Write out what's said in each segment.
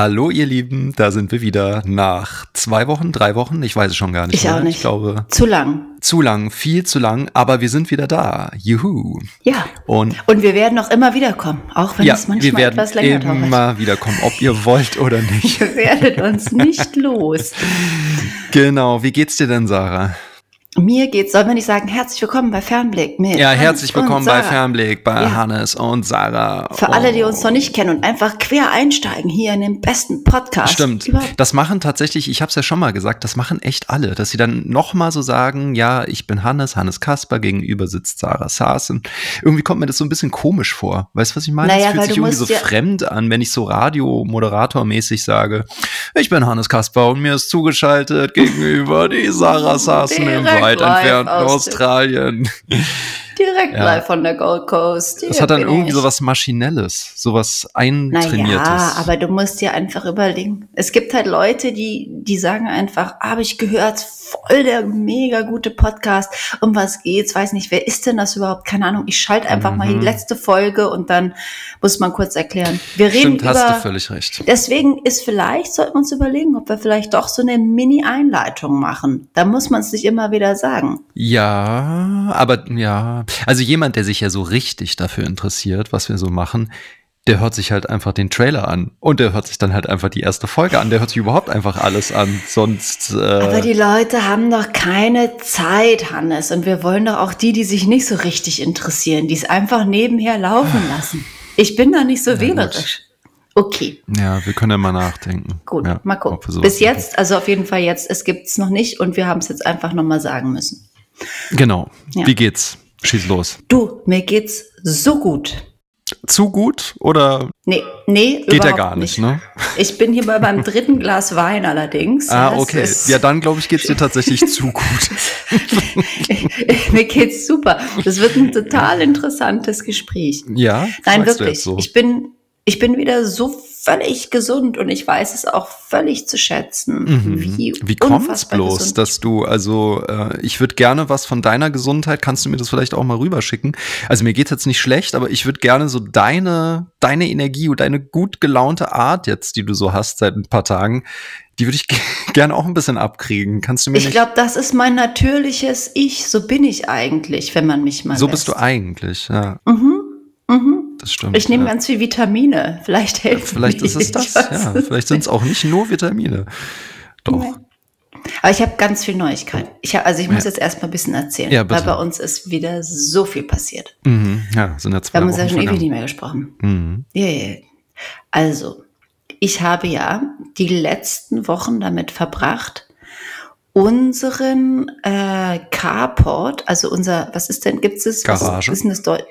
Hallo ihr Lieben, da sind wir wieder nach zwei Wochen, drei Wochen, ich weiß es schon gar nicht. Ich mehr. auch nicht. Ich glaube. Zu lang. Zu lang, viel zu lang, aber wir sind wieder da. Juhu. Ja. Und, und wir werden auch immer wiederkommen, auch wenn ja, es manchmal wir werden etwas länger dauert. immer wiederkommen, ob ihr wollt oder nicht. ihr werdet uns nicht los. Genau, wie geht's dir denn, Sarah? Mir geht's, soll man nicht sagen, herzlich willkommen bei Fernblick mit Ja, herzlich willkommen bei Fernblick bei ja. Hannes und Sarah. Für oh. alle, die uns noch nicht kennen und einfach quer einsteigen hier in den besten Podcast. Stimmt. Das machen tatsächlich, ich habe es ja schon mal gesagt, das machen echt alle, dass sie dann nochmal so sagen, ja, ich bin Hannes, Hannes Kasper, gegenüber sitzt Sarah Saasen. Irgendwie kommt mir das so ein bisschen komisch vor. Weißt du, was ich meine? Naja, das fühlt sich irgendwie so fremd an, wenn ich so Radiomoderatormäßig sage, ich bin Hannes Kasper und mir ist zugeschaltet gegenüber die Sarah Saasen im weit entfernten Australien. Direkt ja. live von der Gold Coast. Hier das hat dann irgendwie ich. so was Maschinelles, so was Eintrainiertes. Ja, aber du musst dir einfach überlegen. Es gibt halt Leute, die, die sagen einfach, ah, habe ich gehört, voll der mega gute Podcast. Um was geht's? Weiß nicht, wer ist denn das überhaupt? Keine Ahnung. Ich schalte einfach mhm. mal die mhm. letzte Folge und dann muss man kurz erklären. Wir reden Stimmt, über, hast du völlig recht. Deswegen ist vielleicht, sollten wir uns überlegen, ob wir vielleicht doch so eine Mini-Einleitung machen. Da muss man es nicht immer wieder sagen. Ja, aber ja. Also jemand, der sich ja so richtig dafür interessiert, was wir so machen, der hört sich halt einfach den Trailer an und der hört sich dann halt einfach die erste Folge an. Der hört sich überhaupt einfach alles an. Sonst. Äh Aber die Leute haben doch keine Zeit, Hannes. Und wir wollen doch auch die, die sich nicht so richtig interessieren, die es einfach nebenher laufen lassen. Ich bin da nicht so ja, wählerisch. Okay. Ja, wir können ja mal nachdenken. Gut, ja, mal gucken. Bis jetzt, also auf jeden Fall jetzt, es gibt es noch nicht und wir haben es jetzt einfach nochmal sagen müssen. Genau. Ja. Wie geht's? Schieß los. Du, mir geht's so gut. Zu gut oder? Nee, nee, geht ja gar nicht, nicht, ne? Ich bin hier bei beim dritten Glas Wein allerdings. Ah, okay. Ja, dann glaube ich, geht's dir tatsächlich zu gut. Mir geht's super. Das wird ein total interessantes Gespräch. Ja? Nein, wirklich. So? Ich bin ich bin wieder so völlig gesund und ich weiß es auch völlig zu schätzen. Mhm. Wie, wie kommt es bloß, gesund. dass du, also äh, ich würde gerne was von deiner Gesundheit, kannst du mir das vielleicht auch mal rüberschicken? Also mir geht jetzt nicht schlecht, aber ich würde gerne so deine, deine Energie und deine gut gelaunte Art jetzt, die du so hast seit ein paar Tagen, die würde ich gerne auch ein bisschen abkriegen. Kannst du mir Ich glaube, das ist mein natürliches Ich. So bin ich eigentlich, wenn man mich mal So lässt. bist du eigentlich, ja. Mhm. Mhm das stimmt. Ich nehme ja. ganz viel Vitamine. Vielleicht helfen ja, Vielleicht ist es das. Ja, vielleicht sind es auch nicht nur Vitamine. Doch. Nee. Aber ich habe ganz viel Neuigkeit. Ich hab, also ich muss ja. jetzt erstmal ein bisschen erzählen, ja, weil bei uns ist wieder so viel passiert. Mhm. Ja, sind ja zwei Wir haben uns ja schon ewig nicht mehr gesprochen. Mhm. Ja, ja. Also, ich habe ja die letzten Wochen damit verbracht, unseren äh, Carport, also unser, was ist denn, gibt es Garage. Was ist denn das Deutsch?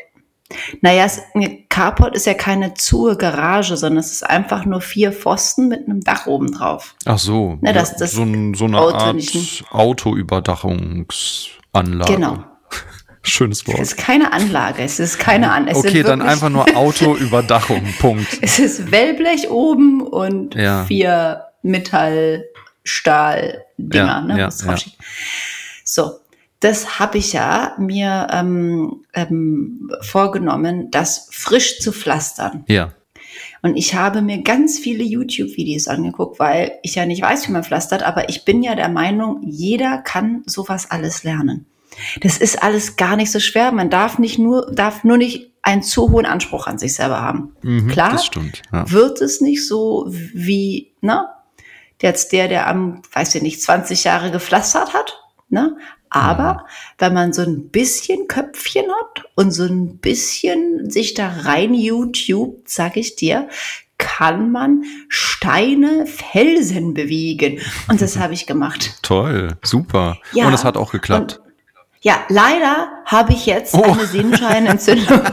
Naja, ein Carport ist ja keine zur Garage, sondern es ist einfach nur vier Pfosten mit einem Dach oben drauf. Ach so. Na, das, das so, so eine Auto Art Autoüberdachungsanlage. Genau. Schönes Wort. Es ist keine Anlage, es ist keine Anlage. Okay, dann einfach nur Autoüberdachung, Punkt. Es ist Wellblech oben und ja. vier Metall, Stahl, Dinger. Ja, ne? ja. So, das habe ich ja mir ähm, ähm, vorgenommen, das frisch zu pflastern. Ja. Und ich habe mir ganz viele YouTube-Videos angeguckt, weil ich ja nicht weiß, wie man pflastert, aber ich bin ja der Meinung, jeder kann sowas alles lernen. Das ist alles gar nicht so schwer. Man darf nicht nur, darf nur nicht einen zu hohen Anspruch an sich selber haben. Mhm, Klar, stimmt, ja. wird es nicht so wie, ne? Jetzt der, der am, weiß ich nicht, 20 Jahre gepflastert hat, ne? Aber mhm. wenn man so ein bisschen Köpfchen hat und so ein bisschen sich da rein YouTube, sag ich dir, kann man Steine, Felsen bewegen. Und das habe ich gemacht. Toll, super. Ja, und es hat auch geklappt. Und, ja, leider habe ich jetzt oh. eine Sehnenscheinentzündung.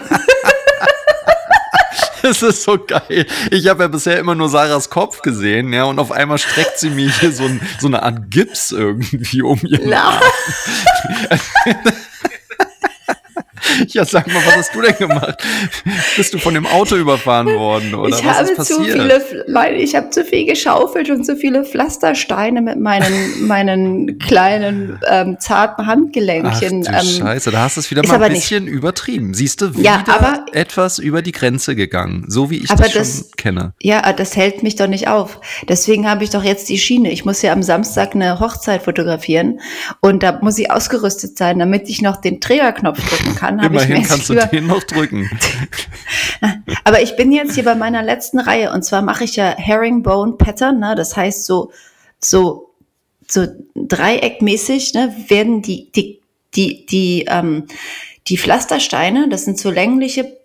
Das ist so geil. Ich habe ja bisher immer nur Sarahs Kopf gesehen, ja, und auf einmal streckt sie mir hier so, ein, so eine Art Gips irgendwie um ihren Arm. ja, sag mal, was hast du denn gemacht? Bist du von dem Auto überfahren worden oder ich was habe ist passiert? Zu viele, ich habe zu viel geschaufelt und zu viele Pflastersteine mit meinen, meinen kleinen ähm, zarten Handgelenkchen. Ach du ähm, Scheiße, da hast du es wieder mal ein aber nicht- bisschen übertrieben. Siehst du, Ja, wieder aber- etwas über die Grenze gegangen, so wie ich das schon das- kenne. Ja, das hält mich doch nicht auf. Deswegen habe ich doch jetzt die Schiene. Ich muss ja am Samstag eine Hochzeit fotografieren und da muss ich ausgerüstet sein, damit ich noch den Trägerknopf drücken kann. Immerhin kannst du den noch drücken. Aber ich bin jetzt hier bei meiner letzten Reihe und zwar mache ich ja Herringbone Pattern, ne? das heißt so, so, so dreieckmäßig ne? werden die, die, die, die, ähm, die Pflastersteine, das sind so längliche,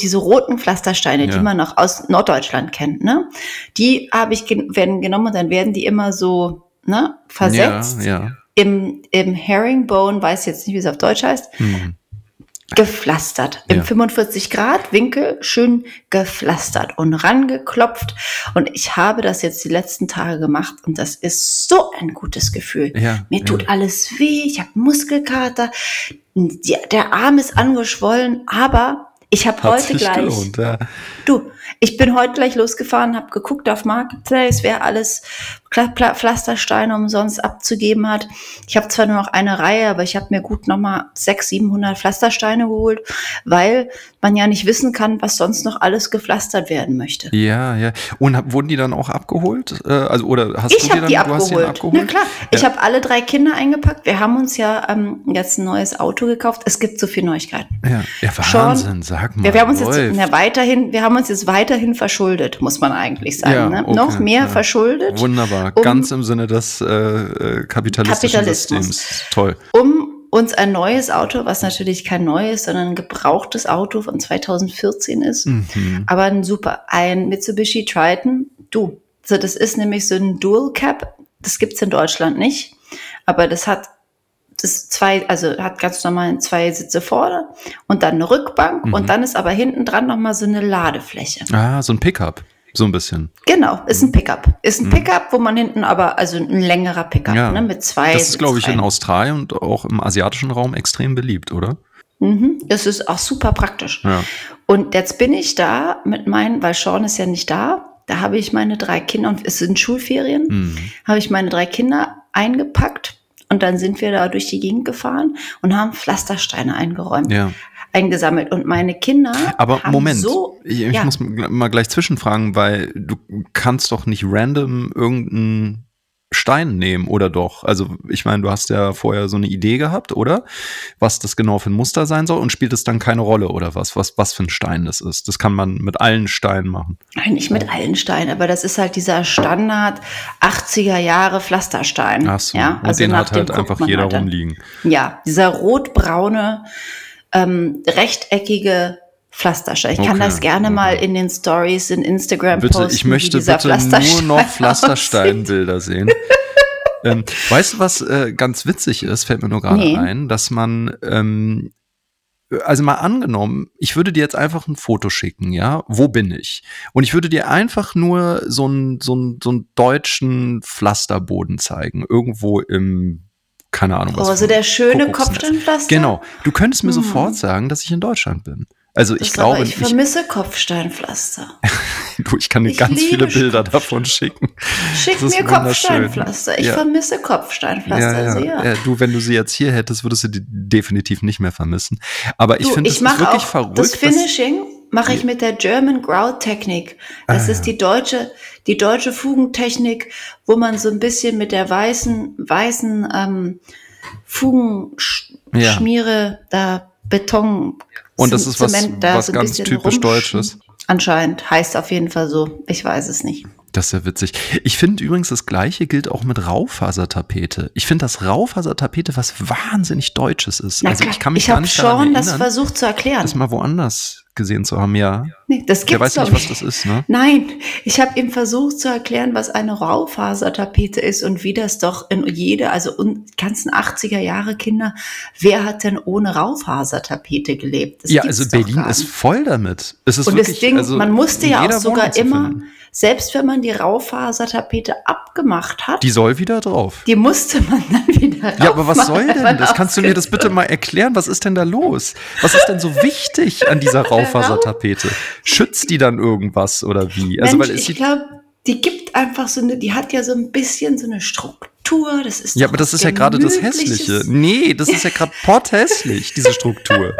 diese roten Pflastersteine, Ja. die man noch aus Norddeutschland kennt, ne? Die habe ich gen werden genommen und dann werden die immer so ne, versetzt Ja, ja. im, im Herringbone, weiß jetzt nicht, wie es auf Deutsch heißt, Hm. Gepflastert. Im Ja. 45 Grad Winkel schön gepflastert und rangeklopft. Und ich habe das jetzt die letzten Tage gemacht und das ist so ein gutes Gefühl. Ja, Mir ja. tut alles weh, ich habe Muskelkater, die, der Arm ist angeschwollen, aber ich habe heute gleich gelohnt, ja. Du, ich bin heute gleich losgefahren, habe geguckt auf Marketplace, wer alles Pflastersteine umsonst abzugeben hat. Ich habe zwar nur noch eine Reihe, aber ich habe mir gut nochmal 600, 700 Pflastersteine geholt, weil man ja nicht wissen kann, was sonst noch alles gepflastert werden möchte. Ja, ja. Und hab, wurden die dann auch abgeholt? Äh, also, oder hast Ich du die dann die du hast abgeholt. Na klar, ich Ja. habe alle drei Kinder eingepackt. Wir haben uns ja ähm, jetzt ein neues Auto gekauft. Es gibt so viele Neuigkeiten. Ja, ja Schon. Wahnsinn, sag mal. Ja, wir haben uns jetzt ja, weiterhin, wir haben uns jetzt weiterhin verschuldet, muss man eigentlich sagen. Ja, ne? okay, Noch mehr verschuldet. Wunderbar, um- ganz im Sinne des äh, äh, kapitalistischen Kapitalismus. Systems. Toll. um uns ein neues Auto, was natürlich kein neues, sondern ein gebrauchtes Auto von 2014 ist, Mhm. aber ein super, ein Mitsubishi Triton. Du, so das ist nämlich so ein Dual Cap. Das gibt's in Deutschland nicht, aber das hat das zwei, also hat ganz normal zwei Sitze vorne und dann eine Rückbank Mhm. und dann ist aber hinten dran noch mal so eine Ladefläche. Ah, so ein Pickup. So ein bisschen. Genau, ist ein Pickup. Ist ein Pickup, wo man hinten aber, also ein längerer Pickup, Mhm. Ja. ne, mit zwei. Das ist, glaube ich, in. Australien und auch im asiatischen Raum extrem beliebt, oder? Mhm, das ist auch super praktisch. Ja. Und jetzt bin ich da mit meinen, weil Sean ist ja nicht da, da habe ich meine drei Kinder, und es sind Schulferien, Mhm. habe ich meine drei Kinder eingepackt und dann sind wir da durch die Gegend gefahren und haben Pflastersteine eingeräumt, Ja. eingesammelt. Und meine Kinder Aber haben Moment, so, ich, ich ja. muss mal gleich zwischenfragen, weil du kannst doch nicht random irgendeinen Stein nehmen, oder doch? Also ich meine, du hast ja vorher so eine Idee gehabt, oder? Was das genau für ein Muster sein soll und spielt es dann keine Rolle, oder was? Was, was für ein Stein das ist? Das kann man mit allen Steinen machen. Nein, nicht mit allen Steinen, aber das ist halt dieser Standard 80er Jahre Pflasterstein. Ach so, ja, und also den hat halt einfach jeder halt rumliegen. Ja, dieser rotbraune, ähm, rechteckige Pflasterstein. Ich kann Okay, das gerne okay. mal in den Stories, in Instagram Bitte, posten. ich möchte bitte nur noch. Pflastersteinbilder sehen. ähm, weißt du, was äh, ganz witzig ist, fällt mir nur gerade Nee. ein, dass man, ähm, also mal angenommen, ich würde dir jetzt einfach ein Foto schicken, ja, wo bin ich? Und ich würde dir einfach nur so einen so einen- so einen deutschen Pflasterboden zeigen, irgendwo im, keine Ahnung Oh, was. also der schöne. Kopfsteinpflaster? Genau, du könntest mir Hm. sofort sagen, dass ich in Deutschland bin. Also Das ich glaube, ich ich, vermisse Kopfsteinpflaster. du, ich kann dir ich ganz viele Bilder davon schicken. Schick mir. Kopfsteinpflaster. Ich Ja. vermisse Kopfsteinpflaster sehr. Äh, du, wenn du sie jetzt hier hättest, würdest du die definitiv nicht mehr vermissen. Aber ich finde, es ich ist mache wirklich auch verrückt. das Finishing mache ich mit der German Grout Technik. Das Ah, ist ja. die deutsche, die deutsche Fugentechnik, wo man so ein bisschen mit der weißen, weißen ähm, Ja. Fugenschmiere da Beton. Und das ist was, Zement da was ganz typisch Deutsches. Anscheinend heißt auf jeden Fall so. Ich weiß es nicht. Das ist ja witzig. Ich finde übrigens, das Gleiche gilt auch mit Raufasertapete. Ich finde, dass Raufasertapete was wahnsinnig Deutsches ist. Na also ich kann mich ich gar nicht daran schon das erinnern, versucht zu erklären. das mal woanders gesehen zu haben, ja. Nee, das Der gibt's weiß doch nicht, was das ist, ne? Nein, ich habe ihm versucht zu erklären, was eine Raufasertapete ist und wie das doch in jede, also un, ganzen 80er Jahre Kinder, wer hat denn ohne Raufasertapete gelebt? Das ja, also Berlin ist voll damit. Es ist Und wirklich, das Ding, also man musste in ja auch sogar immer, finden. Selbst wenn man die Raufasertapete abgemacht hat, Die die, soll wieder drauf. musste man dann wieder Ja, aber was soll denn das? Kannst du mir das bitte mal erklären? Was ist denn da los? Was ist denn so wichtig an dieser Raufasertapete? Schützt die dann irgendwas oder wie? Also, Mensch, weil es ich glaube, die gibt einfach so eine, die hat ja so ein bisschen so eine Struktur. Das ist ja, aber das ist ja gerade das. Hässliche. Nee, das ist ja gerade potthässlich, diese Struktur.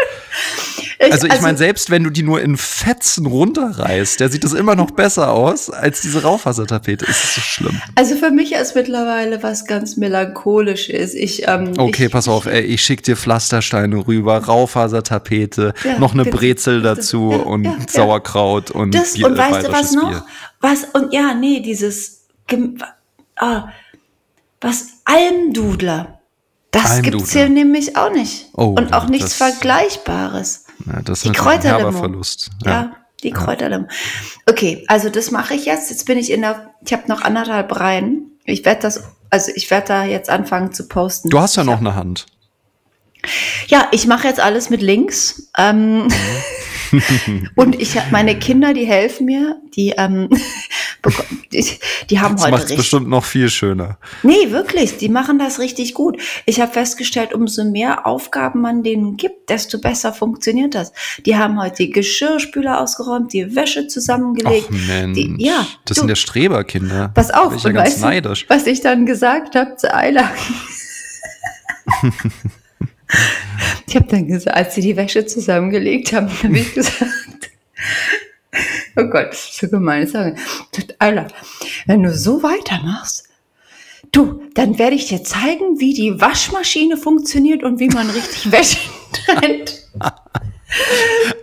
Ich- Also ich meine, selbst wenn du die nur in Fetzen runterreißt, der sieht das immer noch besser aus als diese Raufasertapete. Ist das so schlimm? Also für mich ist mittlerweile was ganz melancholisches. Ich, ähm, Okay, ich, pass auf, ey, ich schick dir Pflastersteine rüber, Raufasertapete, Ja, noch eine genau. Brezel dazu ja, und ja. Sauerkraut und Das, Bier, und weißt du was noch? Was, und ja, nee, dieses, ah, was, Almdudler. Das Almdudler. gibt's hier nämlich auch nicht. Oh, und auch nichts das- Vergleichbares. Ja, das Die Kräuterlimo. Verlust. Ja, die Kräuterlimo. Okay, also das mache ich jetzt. Jetzt bin ich in der, ich habe noch anderthalb Reihen. Ich werde das, also ich werde da jetzt anfangen zu posten. Du hast ja noch eine Hand. Ja, ich mache jetzt alles mit Links. Ähm, und ich hab meine Kinder, die helfen mir, die, ähm, die, die haben Das heute macht es richtig. bestimmt noch viel schöner. Nee, wirklich, die machen das richtig gut. Ich habe festgestellt, umso mehr Aufgaben man denen gibt, desto besser funktioniert das. Die haben heute die Geschirrspüler ausgeräumt, die Wäsche zusammengelegt. Ach Mensch, die, ja, das du, sind ja Streberkinder. pass auf, Bin ich ja ganz weißt neidisch. was ich dann gesagt habe zu Ayla. ich habe dann gesagt, als sie die Wäsche zusammengelegt haben, habe ich gesagt, oh Gott, das ist so gemein. Ayla, wenn du so weitermachst, du, dann werde ich dir zeigen, wie die Waschmaschine funktioniert und wie man richtig Wäsche trennt.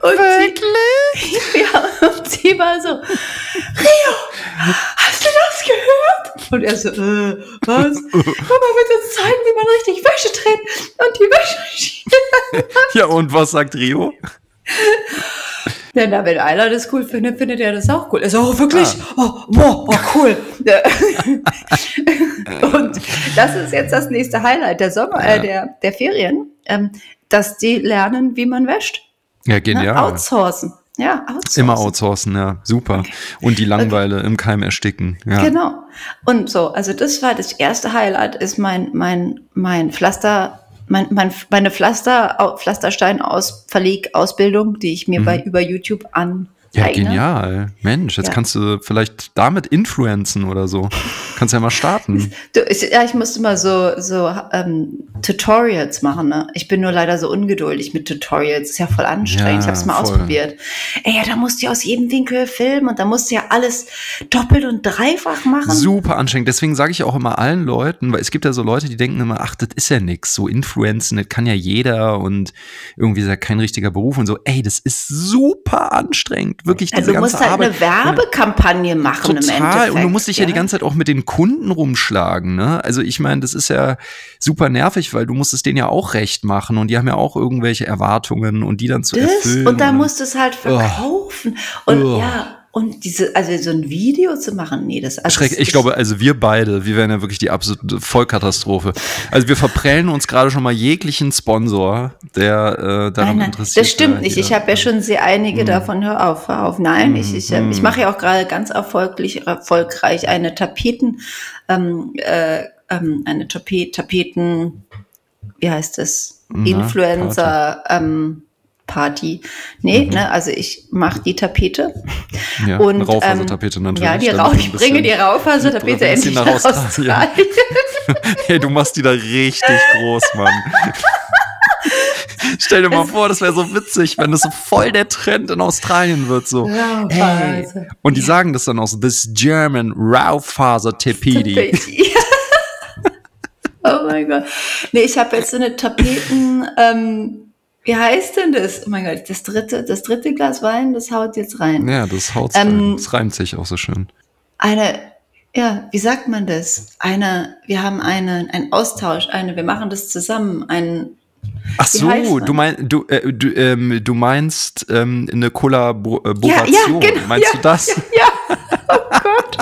Und sie, ja, und sie war so, Rio, hast du das gehört? Und er so, äh, was? Mama wird uns zeigen, wie man richtig Wäsche trennt und die Waschmaschine. Ja, und was sagt Rio? Ja, na, wenn einer das cool findet, findet er das auch cool. Er so, oh, wirklich? Oh, boah, oh, cool. Ja. und das ist jetzt das nächste Highlight der Sommer, äh, der, der Ferien, ähm, dass die lernen, wie man wäscht. Ja, Ne? genial. Outsourcen. Ja, outsourcen. Immer outsourcen, ja, super. Und die Langweile im Keim ersticken. Ja. Genau. Und so, also das war das erste Highlight, ist mein, mein, mein Pflaster, mein, mein, meine Pflaster, Pflasterstein-Verleg-Ausbildung, die ich mir bei, über YouTube an Ja, genial. Mensch, jetzt Ja. kannst du vielleicht damit influenzen oder so. Kannst ja mal starten. Du, ich, ja, ich musste mal so, so ähm, Tutorials machen. Ne? Ich bin nur leider so ungeduldig mit Tutorials. Ist ja voll anstrengend. Ja, ich habe es mal voll. ausprobiert. Ey, ja, da musst du ja aus jedem Winkel filmen und da musst du ja alles doppelt und dreifach machen. Super anstrengend. Deswegen sage ich auch immer allen Leuten, weil es gibt ja so Leute, die denken immer, ach, das ist ja nix. So Influenzen, das kann ja jeder und irgendwie ist ja kein richtiger Beruf und so. Ey, das ist super anstrengend. Wirklich diese also du ganze musst halt Arbeit. eine Werbekampagne machen im Total. Endeffekt. Und du musst dich ja. die ganze Zeit auch mit den Kunden rumschlagen. Ne? Also ich meine, das ist ja super nervig, weil du musst es denen ja auch recht machen und die haben ja auch irgendwelche Erwartungen und die dann zu das, erfüllen. und dann dann- musst du es halt verkaufen. Und Oh. ja, und diese, also so ein Video zu machen, nee, das also Schreck, ich glaube, also wir beide, wir wären ja wirklich die absolute Vollkatastrophe. Also wir verprellen uns gerade schon mal jeglichen Sponsor, der äh, daran Nein, nein, interessiert das stimmt nicht. Ich habe ja schon sehr einige davon. Hör auf, hör auf. Nein, ich, ich, äh, ich mache ja auch gerade ganz erfolgreich, erfolgreich eine Tapeten, ähm, äh, ähm, eine Tapet, Tapeten, wie heißt es? Na, Influencer ähm, Party. Nee, ne, also ich mache die Tapete. ja, Und, Raufasertapete ähm, natürlich. Ja, die Rau ich bringe die Raufasertapete endlich nach Australien. Australien. Hey, du machst die da richtig groß, Mann. Stell dir mal vor, das wäre so witzig, wenn das so voll der Trend in Australien wird, so. Ja, Hey. Und die sagen das dann auch so, this German Raufaser Tapete. oh mein Gott. Nee, ich habe jetzt so eine Tapeten, ähm, wie heißt denn das? Oh mein Gott, das dritte, das dritte Glas Wein, das haut jetzt rein. Ja, das haut Ähm, rein. Das reimt sich auch so schön. Eine, ja, wie sagt man das? Eine, wir haben eine, einen Austausch, eine, wir machen das zusammen, ein, Ach so, du, mein, du, äh, du, ähm, du meinst ähm, eine Kollaboration. Ja, ja, genau, meinst ja, du das? Ja, oh Gott.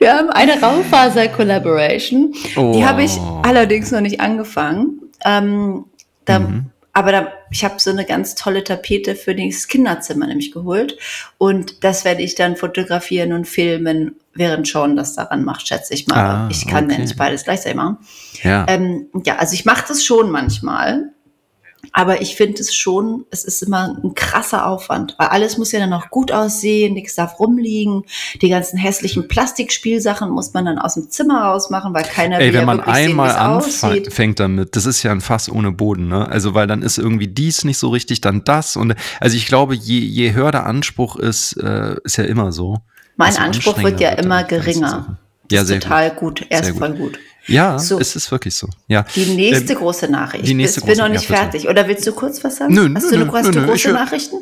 Wir haben eine Raufaser-Collaboration. Oh. Die habe ich allerdings noch nicht angefangen. Ähm, da, mhm. Aber da, ich habe so eine ganz tolle Tapete für das Kinderzimmer nämlich geholt. Und das werde ich dann fotografieren und filmen, während Sean das daran macht, schätze ich mal. Ah, ich kann okay. ja nicht beides gleichzeitig machen. Ja, ähm, ja also ich mache das schon manchmal. Aber ich finde es schon, es ist immer ein krasser Aufwand, weil alles muss ja dann auch gut aussehen, nichts darf rumliegen. Die ganzen hässlichen Plastikspielsachen muss man dann aus dem Zimmer rausmachen, weil keiner Ey, wenn man einmal anfängt damit, das ist ja ein Fass ohne Boden, ne? Also, weil dann ist irgendwie dies nicht so richtig, dann das und also ich glaube, je, je höher der Anspruch ist, äh, ist ja immer so. Mein Anspruch wird ja immer geringer. Ja, sehr total gut. gut. Er ist voll gut. Ja, so. es ist wirklich so. Ja. Die nächste ähm, große Nachricht. Die nächste ich bin noch nicht ja, fertig. Oder willst du kurz was sagen? Nö, hast nö, du, hast nö, du große ich, Nachrichten?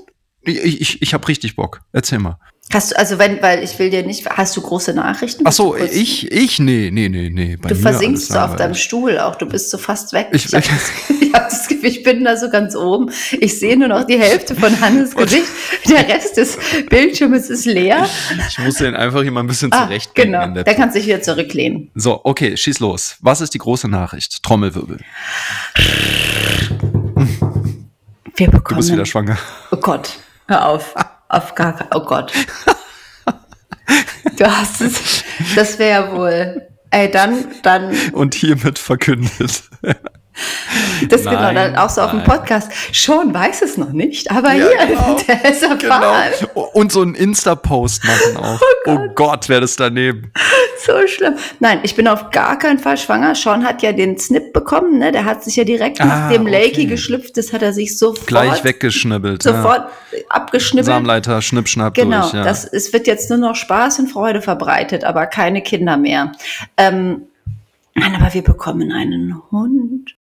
Ich, ich, ich habe richtig Bock. Erzähl mal. Hast du, also wenn, weil ich will dir nicht, hast du große Nachrichten? Ach so, ich, ich, nee, nee, nee, nee. Du versinkst so auf deinem Stuhl auch, du bist so fast weg. Ich, ich habe das, hab das ich bin da so ganz oben. Ich sehe nur noch die Hälfte von Hannes Gesicht. Der Rest des Bildschirms ist leer. Ich muss den einfach hier mal ein bisschen ah, zurecht. Genau, da kannst du dich wieder zurücklehnen. So, okay, schieß los. Was ist die große Nachricht? Trommelwirbel. Wir bekommen. Du bist wieder schwanger. Oh Gott, hör auf. Auf gar keinen Oh Gott. Du hast es. Das wäre wohl. Ey, dann, dann. Und hiermit verkündet. Das nein, genau, dann auch so nein. auf dem Podcast. Schon weiß es noch nicht, aber ja, hier, genau, der ist erfahren. Genau. Und so einen Insta-Post machen auch. Oh Gott, oh Gott wäre das daneben. So schlimm. Nein, ich bin auf gar keinen Fall schwanger. Sean hat ja den Snip bekommen, ne? Der hat sich ja direkt ah, nach dem Lakey okay. geschlüpft. Das hat er sich sofort. Gleich weggeschnibbelt. Sofort ja. abgeschnibbelt. Samleiter, Schnippschnapp genau, durch. Genau. Ja. es wird jetzt nur noch Spaß und Freude verbreitet, aber keine Kinder mehr. Ähm, Nein, aber wir bekommen einen Hund.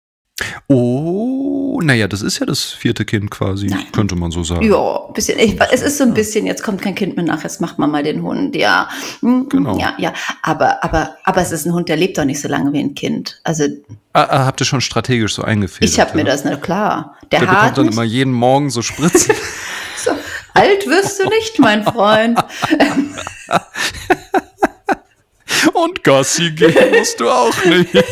Oh, naja, das ist ja das vierte Kind quasi, Nein. könnte man so sagen. Ja, bisschen. Ich, es ist so ein bisschen, jetzt kommt kein Kind mehr nach, jetzt macht man mal den Hund, ja. Hm, genau. Ja, ja. Aber, aber, aber es ist ein Hund, der lebt doch nicht so lange wie ein Kind. Also. Ah, ah habt ihr schon strategisch so eingefädelt? Ich habe ja? mir das, na klar. Der, der bekommt dann immer jeden Morgen so Spritzen. so, alt wirst du nicht, mein Freund. Und Gassi gehen musst du auch nicht.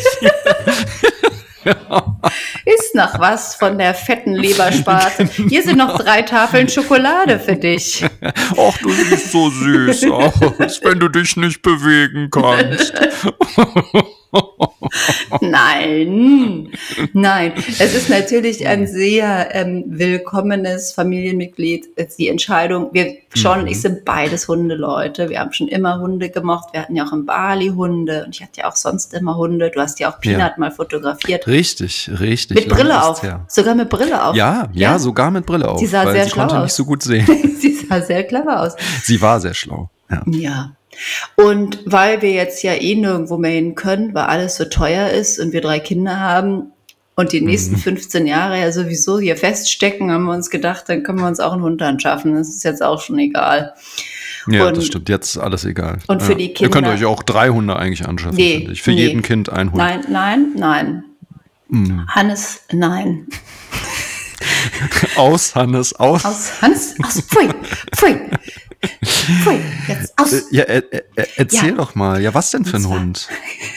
Ist noch was von der fetten Lebersparte. Hier sind noch drei Tafeln Schokolade für dich. Ach, du siehst so süß aus, wenn du dich nicht bewegen kannst. nein, nein. Es ist natürlich ein sehr ähm, willkommenes Familienmitglied. Die Entscheidung, wir schon, mhm. ich sind beides Hundeleute. Wir haben schon immer Hunde gemocht. Wir hatten ja auch in Bali Hunde und ich hatte ja auch sonst immer Hunde. Du hast ja auch Peanut ja. mal fotografiert. Richtig, richtig. Mit Brille auf. Sogar mit Brille auf. Ja, ja, ja, sogar mit Brille auf. Sie sah sehr sie schlau konnte aus. nicht so gut sehen. sie sah sehr clever aus. Sie war sehr schlau. Ja. ja. Und weil wir jetzt ja eh nirgendwo mehr hin können, weil alles so teuer ist und wir drei Kinder haben und die nächsten mhm. 15 Jahre ja sowieso hier feststecken, haben wir uns gedacht, dann können wir uns auch einen Hund anschaffen. Das ist jetzt auch schon egal. Ja, und, das stimmt. Jetzt ist alles egal. Und ja. für die Kinder. Ihr könnt euch auch drei Hunde eigentlich anschaffen, nee, finde ich. Für nee. jeden Kind ein Hund. Nein, nein, nein. Mhm. Hannes, nein. aus, Hannes, aus. Aus, Hannes, aus, pfui, pfui. Pfui, jetzt aus. Äh, ja, äh, äh, erzähl ja. doch mal. Ja, was denn für ein Hund?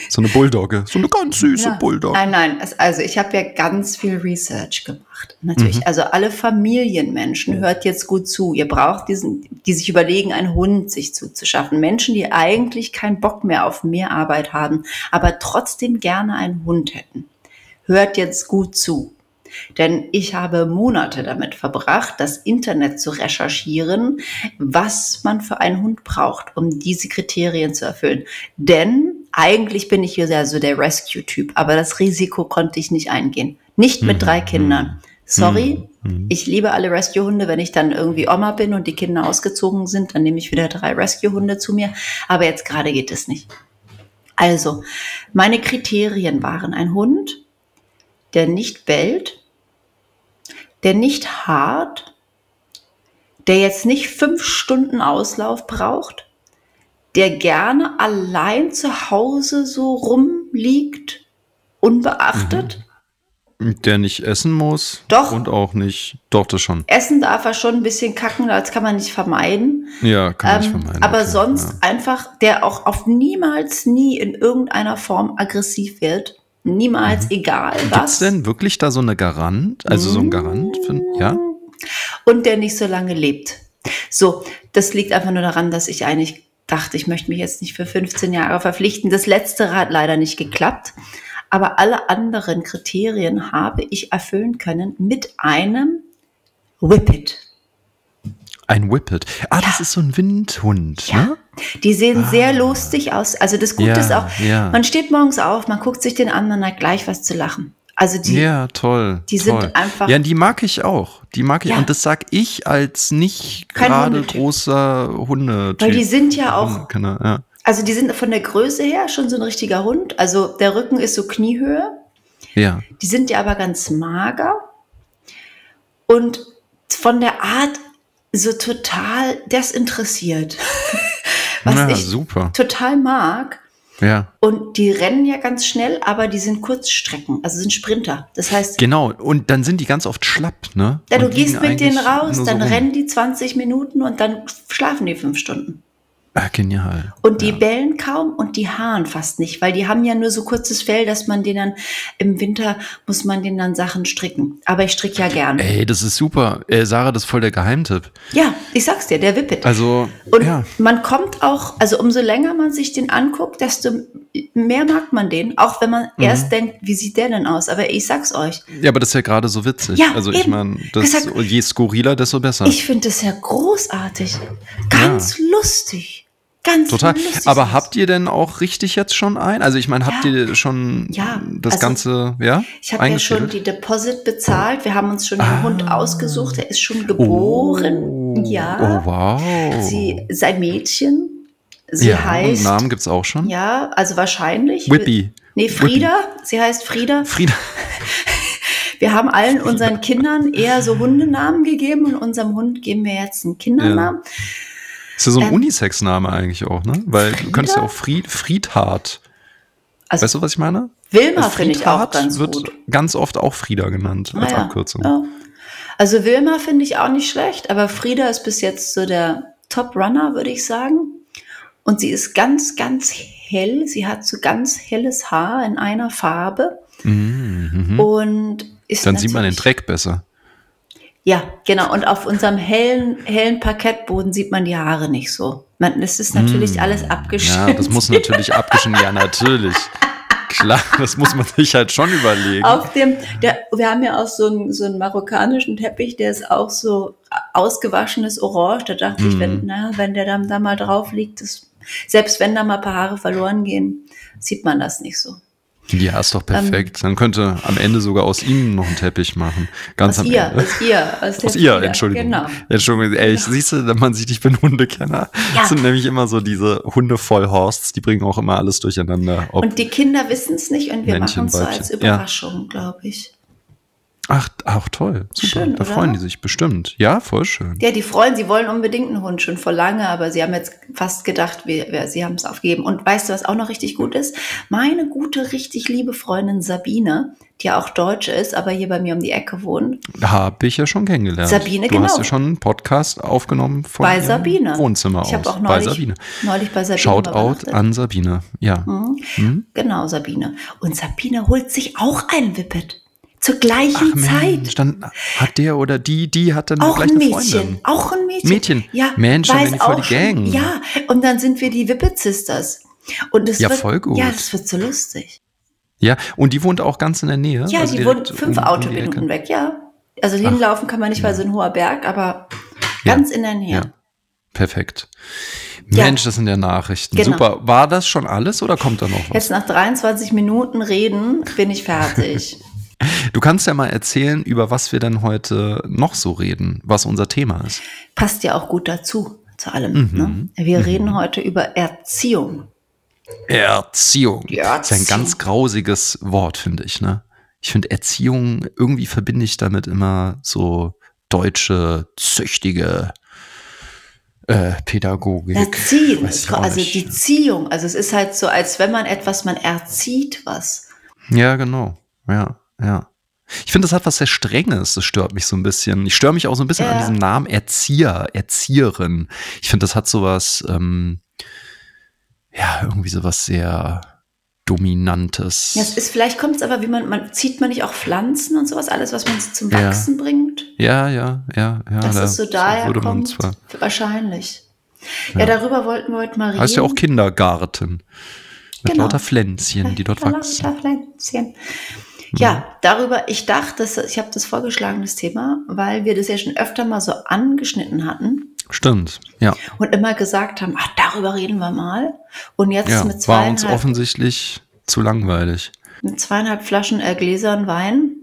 So eine Bulldogge. So eine ganz süße ja. Bulldogge. Nein, nein. Also ich habe ja ganz viel Research gemacht. Natürlich. Mhm. Also alle Familienmenschen hört jetzt gut zu. Ihr braucht diesen, die sich überlegen, einen Hund sich zuzuschaffen. Menschen, die eigentlich keinen Bock mehr auf mehr Arbeit haben, aber trotzdem gerne einen Hund hätten. Hört jetzt gut zu. Denn ich habe Monate damit verbracht, das Internet zu recherchieren, was man für einen Hund braucht, um diese Kriterien zu erfüllen. Denn eigentlich bin ich hier sehr so der Rescue-Typ, aber das Risiko konnte ich nicht eingehen. Nicht mit drei mhm. Kindern. Sorry, mhm. ich liebe alle Rescue-Hunde. Wenn ich dann irgendwie Oma bin und die Kinder ausgezogen sind, dann nehme ich wieder drei Rescue-Hunde zu mir. Aber jetzt gerade geht es nicht. Also, meine Kriterien waren ein Hund, der nicht bellt, der nicht hart, der jetzt nicht fünf Stunden Auslauf braucht, der gerne allein zu Hause so rumliegt, unbeachtet. Der nicht essen muss. Doch. Und auch nicht. Doch, das schon. Essen darf er schon ein bisschen kacken, das kann man nicht vermeiden. Ja, kann man nicht Ähm, vermeiden. aber okay, sonst Ja. einfach, der auch auf niemals nie in irgendeiner Form aggressiv wird. Niemals, egal was. Mhm. Gibt's denn wirklich da so eine Garant? Also so ein Garant? Für, ja? und der nicht so lange lebt. So, das liegt einfach nur daran, dass ich eigentlich dachte, ich möchte mich jetzt nicht für 15 Jahre verpflichten. Das letzte hat leider nicht geklappt. Aber alle anderen Kriterien habe ich erfüllen können mit einem Whippet. Ein Whippet. Ah, das ist so ein Windhund, ne? Die sehen sehr lustig aus. Also das Gute Ja, ist auch, ja. man steht morgens auf, man guckt sich den an, man hat gleich was zu lachen. Also die, Ja, toll. die sind toll. einfach- Ja, die mag ich auch. Die mag ich. Ja. Und das sag ich als nicht Kein gerade großer Hunde. weil die sind ja auch ja. Also die sind von der Größe her schon so ein richtiger Hund. Also der Rücken ist so Kniehöhe. Ja. Die sind ja aber ganz mager. Und von der Art so total desinteressiert. Was ja, ich super. total mag. Ja. Und die rennen ja ganz schnell, aber die sind Kurzstrecken, also sind Sprinter. Das heißt, Genau. Und dann sind die ganz oft schlapp, ne? ja, du gehst mit denen raus, so dann rum. rennen die 20 Minuten und dann schlafen die fünf Stunden. Ah, genial. Und die ja. bellen kaum und die haaren fast nicht, weil die haben ja nur so kurzes Fell, dass man den dann im Winter muss man den dann Sachen stricken. Aber ich stricke ja gern. Ey, das ist super. Äh, Sarah, das ist voll der Geheimtipp. Ja, ich sag's dir, der Whippet. Also, und ja. man kommt auch, also umso länger man sich den anguckt, desto mehr mag man den. Auch wenn man Mhm. erst denkt, wie sieht der denn aus? Aber ich sag's euch, Ja, aber das ist ja gerade so witzig. Ja, also ich eben. meine, das Deshalb- je skurriler, desto besser. ich finde das ja großartig. Ganz lustig. Ganz Total. lustig. Aber habt ihr denn auch richtig jetzt schon ein? Also ich meine, habt Ja. ihr schon Ja, das also Ganze, ja? Ich habe ja schon die Deposit bezahlt. Wir haben uns schon den Ah. Hund ausgesucht. Er ist schon geboren. Ja. Oh, wow. Sie ist ein Mädchen. Sie ja, heißt. und Namen gibt's auch schon? Ja, also wahrscheinlich. Whippy. Nee, Frieda. Sie heißt Frieda. Frieda. Wir haben allen unseren Kindern eher so Hundenamen gegeben und unserem Hund geben wir jetzt einen Kindernamen. Ist ja so ein Ähm, Unisex-Name eigentlich auch, ne? Weil du könntest ja auch Fried, Friedhard. Also Weißt du, was ich meine? Wilma Also finde ich auch ganz wird gut. ganz oft auch Frieda genannt als Ah ja, Abkürzung. Ja. Also Wilma finde ich auch nicht schlecht, aber Frieda ist bis jetzt so der Top-Runner, würde ich sagen. Und sie ist ganz, ganz hell. Sie hat so ganz helles Haar in einer Farbe. Mhm, mhm. Und ist Dann sieht man den Dreck besser. Ja, genau. Und auf unserem hellen, hellen Parkettboden sieht man die Haare nicht so. Man, es ist natürlich alles abgeschnitten. Mm. Ja, das muss natürlich abgeschnitten. Ja, natürlich. Klar, das muss man sich halt schon überlegen. Auf dem, der, wir haben ja auch so einen, so einen marokkanischen Teppich, der ist auch so ausgewaschenes Orange. Da dachte ich, Mhm. wenn, na, wenn der dann da mal drauf liegt, das, selbst wenn da mal ein paar Haare verloren gehen, sieht man das nicht so. Ja, ist doch Ähm, perfekt. Dann könnte am Ende sogar aus ihm noch einen Teppich machen. Ganz Aus am ihr, Ende. aus ihr, aus, Aus ihr, Frieda. Entschuldigung. Genau. Entschuldigung, ey, ich, siehst du, man sieht, ich bin Hundekenner. Ja. Das sind nämlich immer so diese Hunde-Vollhorsts, die bringen auch immer alles durcheinander. Und die Kinder wissen es nicht und wir machen es so als Ja. Überraschung, glaube ich. Ach, ach, toll. Super. Schön, da oder? freuen die sich bestimmt. Ja, voll schön. Ja, die freuen, sie wollen unbedingt einen Hund schon vor lange, aber sie haben jetzt fast gedacht, wir, wir, sie haben es aufgegeben. Und weißt du, was auch noch richtig gut ist? Meine gute, richtig liebe Freundin Sabine, die ja auch Deutsche ist, aber hier bei mir um die Ecke wohnt, Habe ich ja schon kennengelernt. Sabine, du hast genau. ja schon einen Podcast aufgenommen von bei Sabine. Wohnzimmer ich habe aus. auch bei neulich, Sabine. neulich bei Sabine Shoutout an Sabine. Ja. Mhm. Hm? Genau, Sabine. Und Sabine holt sich auch ein Whippet. Zur gleichen Ach Zeit. Dann hat der oder die, die hat dann Auch gleich ein Mädchen. Freundin. Auch ein Mädchen. Mädchen. Ja, Mensch, dann die voll die schon- Gang. Ja, und dann sind wir die Whippet Sisters. Und es Ja, wird, voll gut. Ja, das wird so lustig. Ja, und die wohnt auch ganz in der Nähe. Ja, also die wohnt fünf um- um Autominuten Ecke. weg, ja. Also hinlaufen kann man nicht, weil so ein hoher Berg, aber Ja. ganz in der Nähe. Ja. Perfekt. Ja. Mensch, das sind ja Nachrichten. Genau. Super. War das schon alles oder kommt da noch was? Jetzt nach 23 Minuten reden bin ich fertig. Du kannst ja mal erzählen, über was wir denn heute noch so reden, was unser Thema ist. Passt ja auch gut dazu, zu allem. Mhm. Ne? Wir reden heute über Erziehung. Erziehung. Die Das ist ein Erziehung. ganz grausiges Wort, finde ich, ne? Ich finde Erziehung, irgendwie verbinde ich damit immer so deutsche, züchtige äh, Pädagogik. Auch also nicht. die Ziehung. Also es ist halt so, als wenn man etwas, man erzieht was. Ja, genau. Ja, ja. Ich finde, das hat was sehr Strenges. Das stört mich so ein bisschen. Ich störe mich auch so ein bisschen ja. an diesem Namen Erzieher, Erzieherin. Ich finde, das hat sowas, ähm, ja, irgendwie sowas sehr Dominantes. Ja, ist, vielleicht kommt es aber, wie man, man, zieht man nicht auch Pflanzen und sowas, alles, was man zum Wachsen ja. bringt? Ja, ja, ja, ja. Dass da, es so daher so kommt, zwar. wahrscheinlich. Ja. ja. darüber wollten wir heute mal reden. Heißt ja auch Kindergarten. Mit genau. lauter Pflänzchen, die dort wachsen. Lauter Pflänzchen. Ja, darüber, ich dachte, ich habe das vorgeschlagen, das Thema, weil wir das ja schon öfter mal so angeschnitten hatten. Stimmt, ja. Und immer gesagt haben, ach, darüber reden wir mal. Und jetzt ja, mit zweieinhalb. War uns offensichtlich zu langweilig. Mit zweieinhalb Flaschen äh, Gläsern Wein.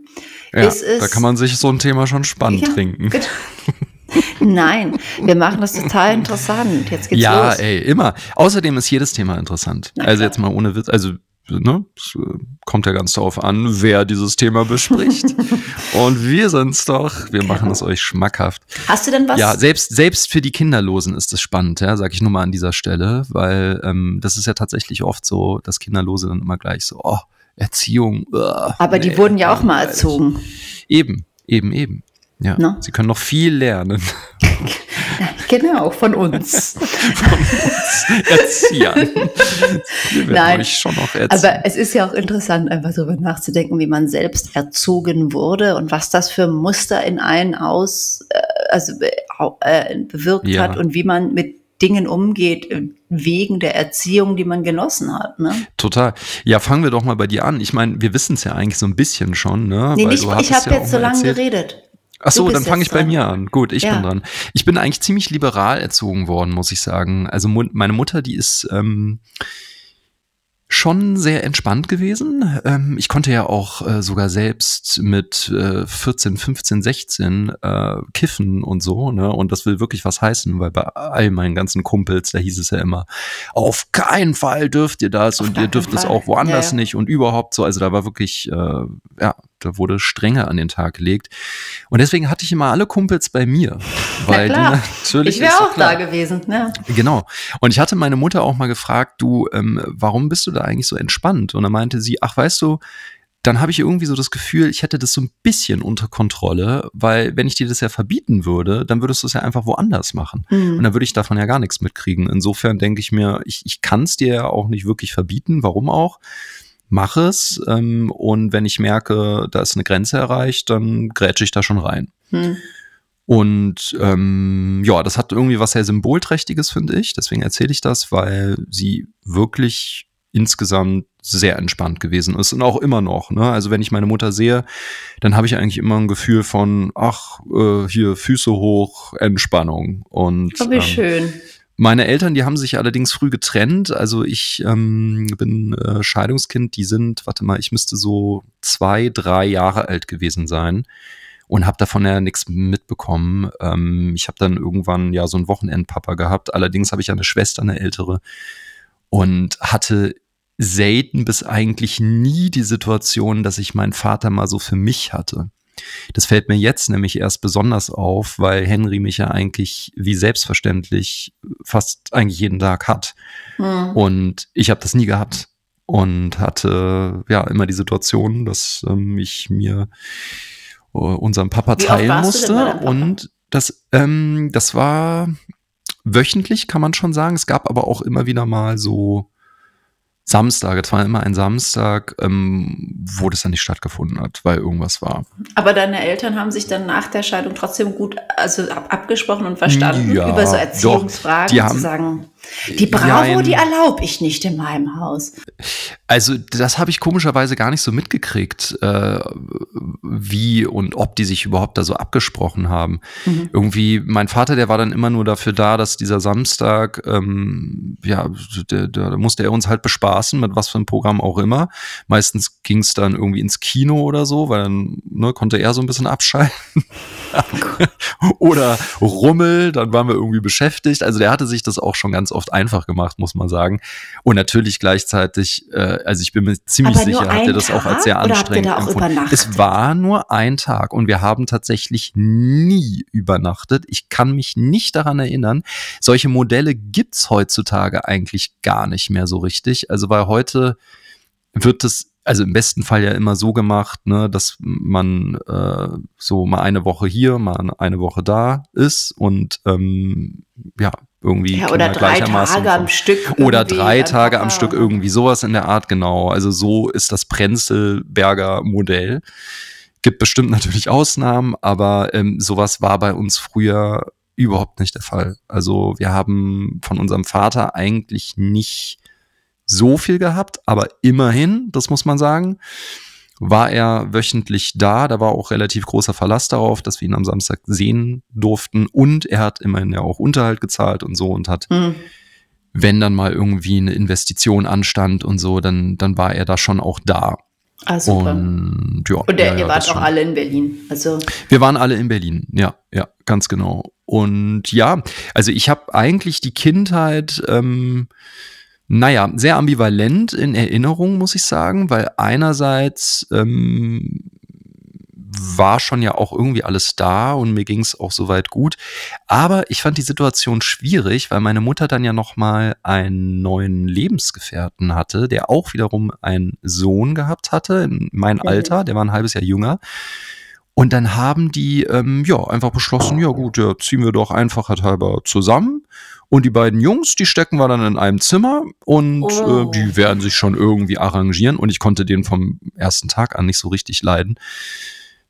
Ja, ist es, da kann man sich so ein Thema schon spannend ja, trinken. Genau. Nein, wir machen das total interessant. Jetzt geht's ja, los. Ja, ey, immer. Außerdem ist jedes Thema interessant. also jetzt mal ohne Witz, also ne, es äh, kommt ja ganz darauf an, wer dieses Thema bespricht. und wir sind's doch. Wir machen es euch schmackhaft. Hast du denn was? Ja, selbst, selbst für die Kinderlosen ist es spannend, ja, sag ich nur mal an dieser Stelle, weil ähm, das ist ja tatsächlich oft so, dass Kinderlose dann immer gleich so, oh, Erziehung. Uh, Aber nee, die wurden ja auch mal erzogen. Eben, eben, eben. Ja, no? sie können noch viel lernen. Genau, von uns. von uns Erziehern. Nein, euch schon noch erziehen. aber es ist ja auch interessant, einfach darüber nachzudenken, wie man selbst erzogen wurde und was das für Muster in einen aus, äh, also äh, bewirkt ja. hat und wie man mit Dingen umgeht äh, wegen der Erziehung, die man genossen hat. Ne? Total. Ja, fangen wir doch mal bei dir an. Ich meine, wir wissen es ja eigentlich so ein bisschen schon. Ne? Nee, nicht, ich habe ja jetzt so lange erzählt. geredet. Ach so, dann fange ich bei mir an. Gut, ich ja. bin dran. Ich bin eigentlich ziemlich liberal erzogen worden, muss ich sagen. Also meine Mutter, die ist ähm, schon sehr entspannt gewesen. Ähm, ich konnte ja auch äh, sogar selbst mit äh, 14, 15, 16 äh, kiffen und so, ne? Und das will wirklich was heißen, weil bei all meinen ganzen Kumpels, da hieß es ja immer, auf keinen Fall dürft ihr das auf und ihr dürft es auch woanders ja, ja. nicht und überhaupt so. Also da war wirklich, äh, ja, da wurde Strenge an den Tag gelegt. Und deswegen hatte ich immer alle Kumpels bei mir. Weil Na klar. natürlich. Ich wäre auch da gewesen, ja. Genau. Und ich hatte meine Mutter auch mal gefragt, du, ähm, warum bist du da eigentlich so entspannt? Und dann meinte sie, ach, weißt du, dann habe ich irgendwie so das Gefühl, ich hätte das so ein bisschen unter Kontrolle, weil wenn ich dir das ja verbieten würde, dann würdest du es ja einfach woanders machen. Mhm. Und dann würde ich davon ja gar nichts mitkriegen. Insofern denke ich mir, ich, ich kann es dir ja auch nicht wirklich verbieten, warum auch mache es. Ähm, und wenn ich merke, da ist eine Grenze erreicht, dann grätsche ich da schon rein. Hm. Und ähm, ja, das hat irgendwie was sehr Symbolträchtiges, finde ich. Deswegen erzähle ich das, weil sie wirklich insgesamt sehr entspannt gewesen ist und auch immer noch. Ne? Also wenn ich meine Mutter sehe, dann habe ich eigentlich immer ein Gefühl von, ach, äh, hier Füße hoch, Entspannung. Und oh, wie ähm, schön. Meine Eltern, die haben sich allerdings früh getrennt. Also ich ähm, bin äh, Scheidungskind. Die sind, warte mal, ich müsste so zwei, drei Jahre alt gewesen sein und habe davon ja nichts mitbekommen. Ähm, ich habe dann irgendwann ja so einen Wochenendpapa gehabt. Allerdings habe ich eine Schwester, eine ältere, und hatte selten bis eigentlich nie die Situation, dass ich meinen Vater mal so für mich hatte. Das fällt mir jetzt nämlich erst besonders auf, weil Henry mich ja eigentlich wie selbstverständlich fast eigentlich jeden Tag hat. Mhm. Und ich habe das nie gehabt und hatte ja immer die Situation, dass ähm, ich mir äh, unseren Papa wie teilen musste. Papa? Und das, ähm, das war wöchentlich, kann man schon sagen. Es gab aber auch immer wieder mal so Samstag, es war immer ein Samstag, ähm, wo das dann nicht stattgefunden hat, weil irgendwas war. Aber deine Eltern haben sich dann nach der Scheidung trotzdem gut also ab, abgesprochen und verstanden ja, über so Erziehungsfragen doch, die haben, zu sagen, die Bravo, Nein. die erlaube ich nicht in meinem Haus. Also das habe ich komischerweise gar nicht so mitgekriegt, äh, wie und ob die sich überhaupt da so abgesprochen haben. Mhm. Irgendwie, mein Vater, der war dann immer nur dafür da, dass dieser Samstag, ähm, ja, da musste er uns halt bespaßen, mit was für einem Programm auch immer. Meistens ging es dann irgendwie ins Kino oder so, weil dann ne, konnte er so ein bisschen abschalten. oder Rummel, dann waren wir irgendwie beschäftigt. Also der hatte sich das auch schon ganz oft einfach gemacht, muss man sagen. Und natürlich gleichzeitig, äh, also ich bin mir ziemlich Aber sicher, hat er das auch als sehr anstrengend empfunden. Es war nur ein Tag und wir haben tatsächlich nie übernachtet. Ich kann mich nicht daran erinnern. Solche Modelle gibt's heutzutage eigentlich gar nicht mehr so richtig. Also weil heute wird es also im besten Fall ja immer so gemacht, ne, dass man äh, so mal eine Woche hier, mal eine Woche da ist und ähm, ja, irgendwie ja, oder drei Tage am Stück. Oder drei Tage am Stück, irgendwie sowas in der Art, genau. Also so ist das Prenzelberger Modell. Gibt bestimmt natürlich Ausnahmen, aber ähm, sowas war bei uns früher überhaupt nicht der Fall. Also wir haben von unserem Vater eigentlich nicht so viel gehabt, aber immerhin, das muss man sagen, war er wöchentlich da. Da war auch relativ großer Verlass darauf, dass wir ihn am Samstag sehen durften. Und er hat immerhin ja auch Unterhalt gezahlt und so und hat, mhm. wenn dann mal irgendwie eine Investition anstand und so, dann, dann war er da schon auch da. Ah, super. Und, ja, und der, ja, ihr wart auch alle in Berlin. Also. Wir waren alle in Berlin, ja, ja, ganz genau. Und ja, also ich habe eigentlich die Kindheit ähm, naja, sehr ambivalent in Erinnerung, muss ich sagen, weil einerseits ähm, war schon ja auch irgendwie alles da und mir ging es auch soweit gut. Aber ich fand die Situation schwierig, weil meine Mutter dann ja nochmal einen neuen Lebensgefährten hatte, der auch wiederum einen Sohn gehabt hatte, in mein mhm. Alter, der war ein halbes Jahr jünger. Und dann haben die ähm, ja einfach beschlossen, ja gut, ja, ziehen wir doch einfachheitshalber zusammen. Und die beiden Jungs, die stecken wir dann in einem Zimmer und äh, oh. äh, die werden sich schon irgendwie arrangieren. Und ich konnte den vom ersten Tag an nicht so richtig leiden.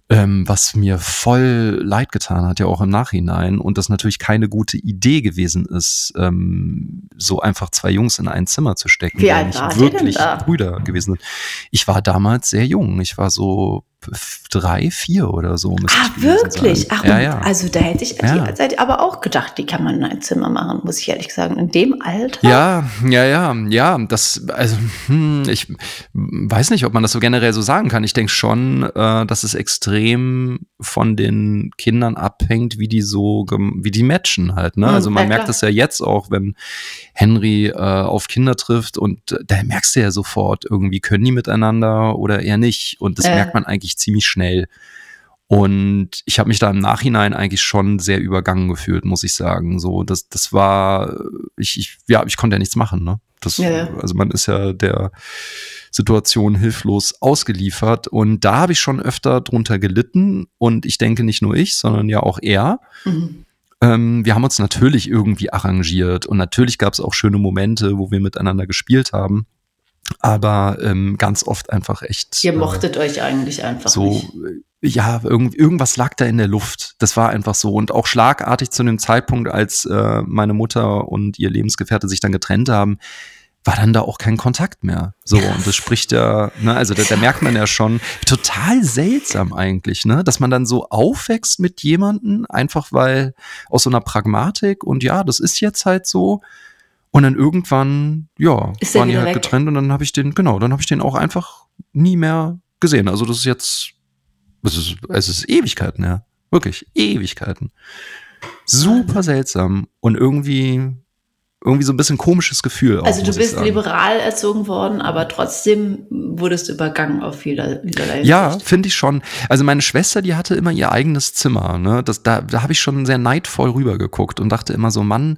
Ähm, was mir voll leid getan hat, ja auch im Nachhinein. Und das natürlich keine gute Idee gewesen ist, ähm, so einfach zwei Jungs in ein Zimmer zu stecken. Wie alt war wirklich Brüder gewesen sind. Ich war damals sehr jung. Ich war so drei, vier oder so. Ah, wirklich? Ach, ja, ja. Also da hätte ich ja. aber auch gedacht, die kann man in ein Zimmer machen, muss ich ehrlich sagen. In dem Alter? Ja, ja, ja, ja. Das, also, hm, ich weiß nicht, ob man das so generell so sagen kann. Ich denke schon, äh, dass es extrem von den Kindern abhängt, wie die so, wie die matchen halt. Ne? Hm, also man merkt das ja jetzt auch, wenn Henry äh, auf Kinder trifft und äh, da merkst du ja sofort, irgendwie können die miteinander oder eher nicht. Und das merkt man eigentlich ziemlich schnell. Und ich habe mich da im Nachhinein eigentlich schon sehr übergangen gefühlt, muss ich sagen. So, das, das war, ich, ich, ja, ich konnte ja nichts machen, ne? Das, ja. Also man ist ja der Situation hilflos ausgeliefert. Und da habe ich schon öfter drunter gelitten. Und ich denke nicht nur ich, sondern ja auch er. Mhm. Ähm, wir haben uns natürlich irgendwie arrangiert und natürlich gab es auch schöne Momente, wo wir miteinander gespielt haben. Aber ähm, ganz oft einfach echt. Ihr mochtet äh, euch eigentlich einfach. So, nicht. Äh, ja, irgend, irgendwas lag da in der Luft. Das war einfach so. Und auch schlagartig zu dem Zeitpunkt, als äh, meine Mutter und ihr Lebensgefährte sich dann getrennt haben, war dann da auch kein Kontakt mehr. So, und das spricht ja, ne, also da, da merkt man ja schon, total seltsam eigentlich, ne, dass man dann so aufwächst mit jemanden, einfach weil aus so einer Pragmatik und ja, das ist jetzt halt so. Und dann irgendwann, ja, ist waren die halt weg? getrennt und dann habe ich den, genau, dann habe ich den auch einfach nie mehr gesehen. Also das ist jetzt, es ist, es ist Ewigkeiten, ja. Wirklich, Ewigkeiten. Super seltsam und irgendwie irgendwie so ein bisschen komisches Gefühl. Auch, also du bist liberal erzogen worden, aber trotzdem wurdest du übergangen auf vielerlei Hinsicht. Ja, finde ich schon. Also meine Schwester, die hatte immer ihr eigenes Zimmer. Ne? Das, da da habe ich schon sehr neidvoll rübergeguckt und dachte immer so, Mann,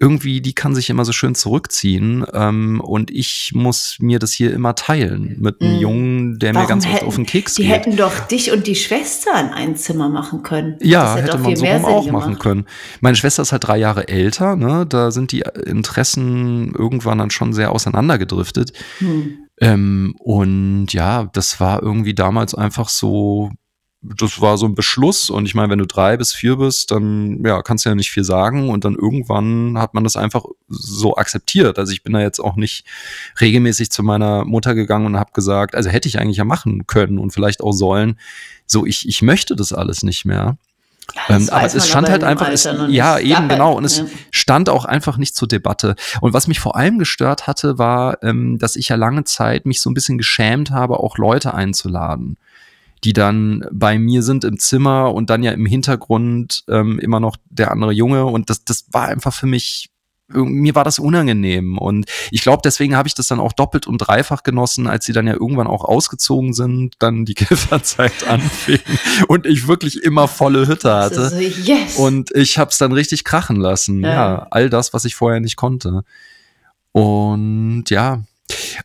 irgendwie, die kann sich immer so schön zurückziehen ähm, und ich muss mir das hier immer teilen mit einem mm. Jungen, der Warum mir ganz hätten, oft auf den Keks die geht. Die hätten doch dich und die Schwester in ein Zimmer machen können. Ja, hätte man so rum auch machen können. Meine Schwester ist halt drei Jahre älter, ne? da sind die Interessen irgendwann dann schon sehr auseinandergedriftet. Hm. Ähm, und ja, das war irgendwie damals einfach so, das war so ein Beschluss und ich meine, wenn du drei bis vier bist, dann ja, kannst du ja nicht viel sagen und dann irgendwann hat man das einfach so akzeptiert. Also ich bin da jetzt auch nicht regelmäßig zu meiner Mutter gegangen und habe gesagt, also hätte ich eigentlich ja machen können und vielleicht auch sollen, so ich, ich möchte das alles nicht mehr. Ähm, aber es stand halt einfach, es, ja, eben halt, genau, und es ja. stand auch einfach nicht zur Debatte. Und was mich vor allem gestört hatte, war, ähm, dass ich ja lange Zeit mich so ein bisschen geschämt habe, auch Leute einzuladen die dann bei mir sind im Zimmer und dann ja im Hintergrund ähm, immer noch der andere Junge. Und das, das war einfach für mich mir war das unangenehm und ich glaube, deswegen habe ich das dann auch doppelt und dreifach genossen, als sie dann ja irgendwann auch ausgezogen sind, dann die Kifferzeit anfing und ich wirklich immer volle Hütte hatte. So, yes. Und ich habe es dann richtig krachen lassen. Ja. ja, all das, was ich vorher nicht konnte. Und ja,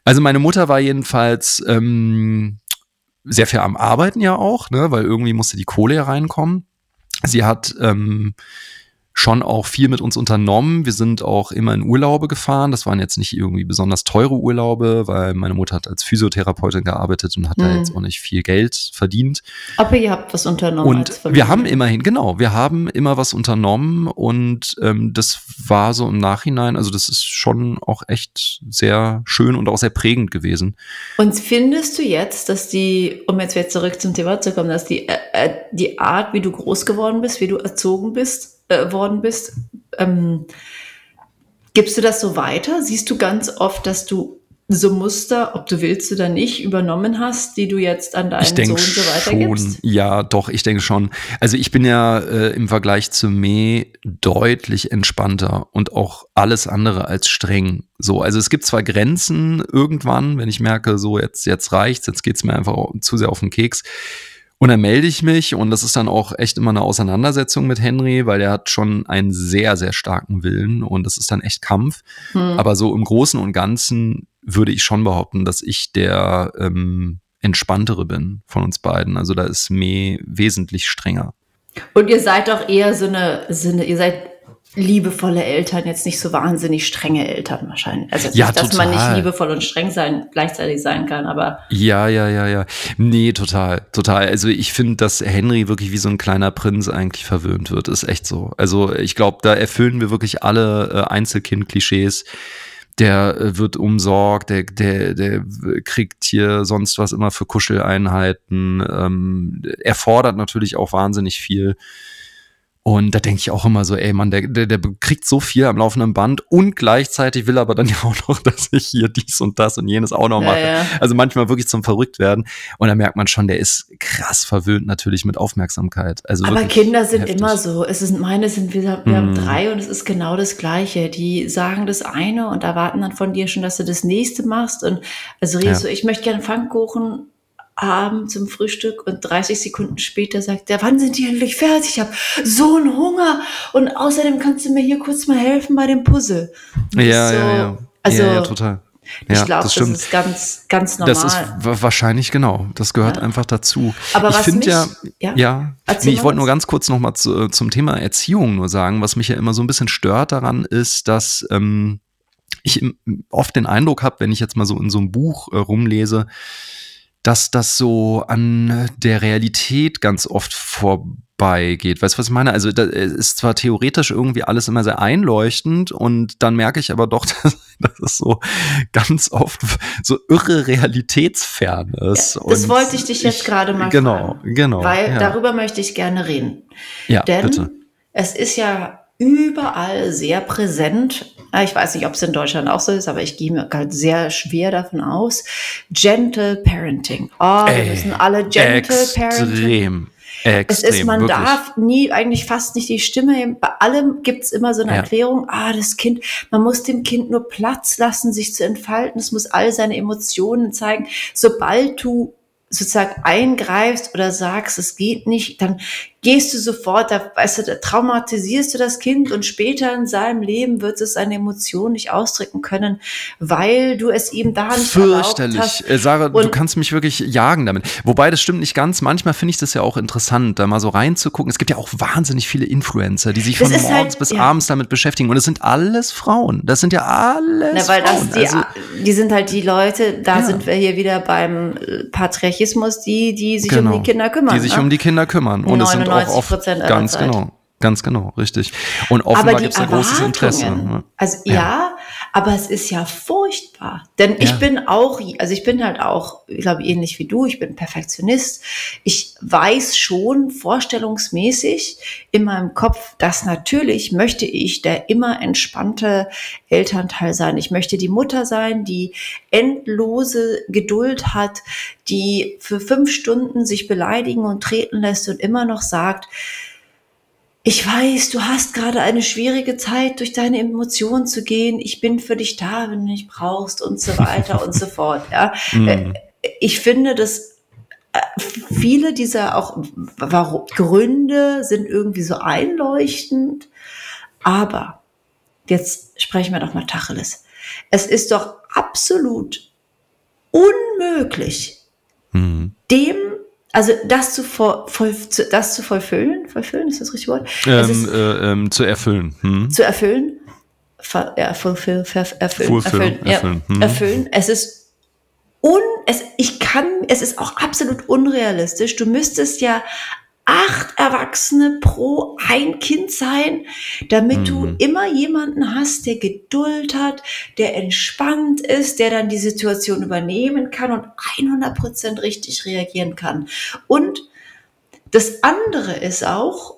Also meine Mutter war jedenfalls ähm, sehr viel am Arbeiten ja auch, ne, weil irgendwie musste die Kohle ja reinkommen. Sie hat ähm, schon auch viel mit uns unternommen. Wir sind auch immer in Urlaube gefahren. Das waren jetzt nicht irgendwie besonders teure Urlaube, weil meine Mutter hat als Physiotherapeutin gearbeitet und hat hm. da jetzt auch nicht viel Geld verdient. Aber ihr habt was unternommen. Und wir haben immerhin, genau, wir haben immer was unternommen und ähm, das war so im Nachhinein, also das ist schon auch echt sehr schön und auch sehr prägend gewesen. Und findest du jetzt, dass die, um jetzt wieder zurück zum Thema zu kommen, dass die, äh, äh die Art, wie du groß geworden bist, wie du erzogen bist, äh, worden bist. Ähm, gibst du das so weiter? Siehst du ganz oft, dass du so Muster, ob du willst oder nicht, übernommen hast, die du jetzt an deinen Sohn so weitergibst? Schon. Ja, doch, ich denke schon. Also ich bin ja äh, im Vergleich zu Me deutlich entspannter und auch alles andere als streng. So, also es gibt zwar Grenzen irgendwann, wenn ich merke, so jetzt jetzt reicht's, jetzt geht's mir einfach zu sehr auf den Keks und dann melde ich mich und das ist dann auch echt immer eine Auseinandersetzung mit Henry, weil er hat schon einen sehr, sehr starken Willen und das ist dann echt Kampf. Hm. Aber so im Großen und Ganzen würde ich schon behaupten, dass ich der ähm, entspanntere bin von uns beiden. Also da ist Me wesentlich strenger. Und ihr seid doch eher so eine, so eine ihr seid liebevolle Eltern, jetzt nicht so wahnsinnig strenge Eltern wahrscheinlich. Also ja, nicht, dass man nicht liebevoll und streng sein gleichzeitig sein kann, aber. Ja, ja, ja, ja. Nee, total, total. Also ich finde, dass Henry wirklich wie so ein kleiner Prinz eigentlich verwöhnt wird. Ist echt so. Also ich glaube, da erfüllen wir wirklich alle äh, Einzelkind-Klischees der äh, wird umsorgt, der, der, der kriegt hier sonst was immer für Kuscheleinheiten. Ähm, er fordert natürlich auch wahnsinnig viel. Und da denke ich auch immer so, ey Mann, der, der, der kriegt so viel am laufenden Band und gleichzeitig will aber dann ja auch noch, dass ich hier dies und das und jenes auch noch mache. Ja, ja. Also manchmal wirklich zum Verrücktwerden. Und da merkt man schon, der ist krass verwöhnt natürlich mit Aufmerksamkeit. Also aber Kinder sind heftig. immer so. Es ist, meine sind, wir, wir mm. haben drei und es ist genau das Gleiche. Die sagen das eine und erwarten dann von dir schon, dass du das nächste machst. Und also redest ja. du, ich möchte gerne Pfannkuchen Abend zum Frühstück und 30 Sekunden später sagt er, wann sind die endlich fertig? Ich habe so einen Hunger und außerdem kannst du mir hier kurz mal helfen bei dem Puzzle. Ja, so, ja, ja. Also, ja, ja, total. Ja, ich glaube, das, das, ist ganz, ganz normal. Das ist wahrscheinlich genau. Das gehört ja. einfach dazu. Aber ich finde ja, ja, ja nee, ich wollte nur ganz kurz noch mal zu, zum Thema Erziehung nur sagen, was mich ja immer so ein bisschen stört daran ist, dass ähm, ich oft den Eindruck habe, wenn ich jetzt mal so in so einem Buch äh, rumlese, dass das so an der Realität ganz oft vorbeigeht. Weißt du, was ich meine? Also, da ist zwar theoretisch irgendwie alles immer sehr einleuchtend und dann merke ich aber doch, dass, dass es so ganz oft so irre realitätsfern ist. Ja, das wollte ich dich jetzt gerade mal genau, fragen. Genau, Weil ja. darüber möchte ich gerne reden. Ja, Denn bitte. es ist ja überall sehr präsent. Ich weiß nicht, ob es in Deutschland auch so ist, aber ich gehe mir halt sehr schwer davon aus. Gentle Parenting. Oh, wir müssen alle Gentle extrem. Parenting. Extrem, es ist, man wirklich. darf nie, eigentlich fast nicht die Stimme, bei allem gibt's immer so eine ja. Erklärung, ah, das Kind, man muss dem Kind nur Platz lassen, sich zu entfalten, es muss all seine Emotionen zeigen. Sobald du sozusagen eingreifst oder sagst, es geht nicht, dann gehst du sofort, da, weißt du, da traumatisierst du das Kind und später in seinem Leben wird es seine Emotionen nicht ausdrücken können, weil du es ihm da nicht Fürchterlich. hast. Äh, Sarah, und du kannst mich wirklich jagen damit. Wobei, das stimmt nicht ganz. Manchmal finde ich das ja auch interessant, da mal so reinzugucken. Es gibt ja auch wahnsinnig viele Influencer, die sich von morgens halt, bis ja. abends damit beschäftigen. Und es sind alles Frauen. Das sind ja alles Na, weil Frauen. Das die, also, die sind halt die Leute, da ja. sind wir hier wieder beim Patriarchismus, die, die sich genau. um die Kinder kümmern. Die sich ne? um die Kinder kümmern. Und es sind auch oft ganz genau. Ganz genau, richtig. Und offenbar gibt es ein großes Interesse. Ne? Also ja. ja. Aber es ist ja furchtbar. Denn ja. ich bin auch, also ich bin halt auch, ich glaube, ähnlich wie du, ich bin Perfektionist. Ich weiß schon vorstellungsmäßig in meinem Kopf, dass natürlich möchte ich der immer entspannte Elternteil sein. Ich möchte die Mutter sein, die endlose Geduld hat, die für fünf Stunden sich beleidigen und treten lässt und immer noch sagt, ich weiß, du hast gerade eine schwierige Zeit, durch deine Emotionen zu gehen. Ich bin für dich da, wenn du mich brauchst und so weiter und so fort. Ja. Mm. Ich finde, dass äh, viele dieser auch warum, Gründe sind irgendwie so einleuchtend. Aber jetzt sprechen wir doch mal Tacheles. Es ist doch absolut unmöglich, Mhm. dem, also das zu, voll, voll, zu, das zu vollfüllen, vollfüllen, ist das richtige Wort? Ähm, ist äh, ähm, zu erfüllen. Hm? zu erfüllen, ver, ja, fulfill, ver, erfüllen, Fulfill, erfüllen, ja, erfüllen, hm. erfüllen. Es ist un, es, ich kann, es ist auch absolut unrealistisch. Du müsstest ja acht Erwachsene pro ein Kind sein, damit du Mhm. immer jemanden hast, der Geduld hat, der entspannt ist, der dann die Situation übernehmen kann und 100% richtig reagieren kann. Und das andere ist auch,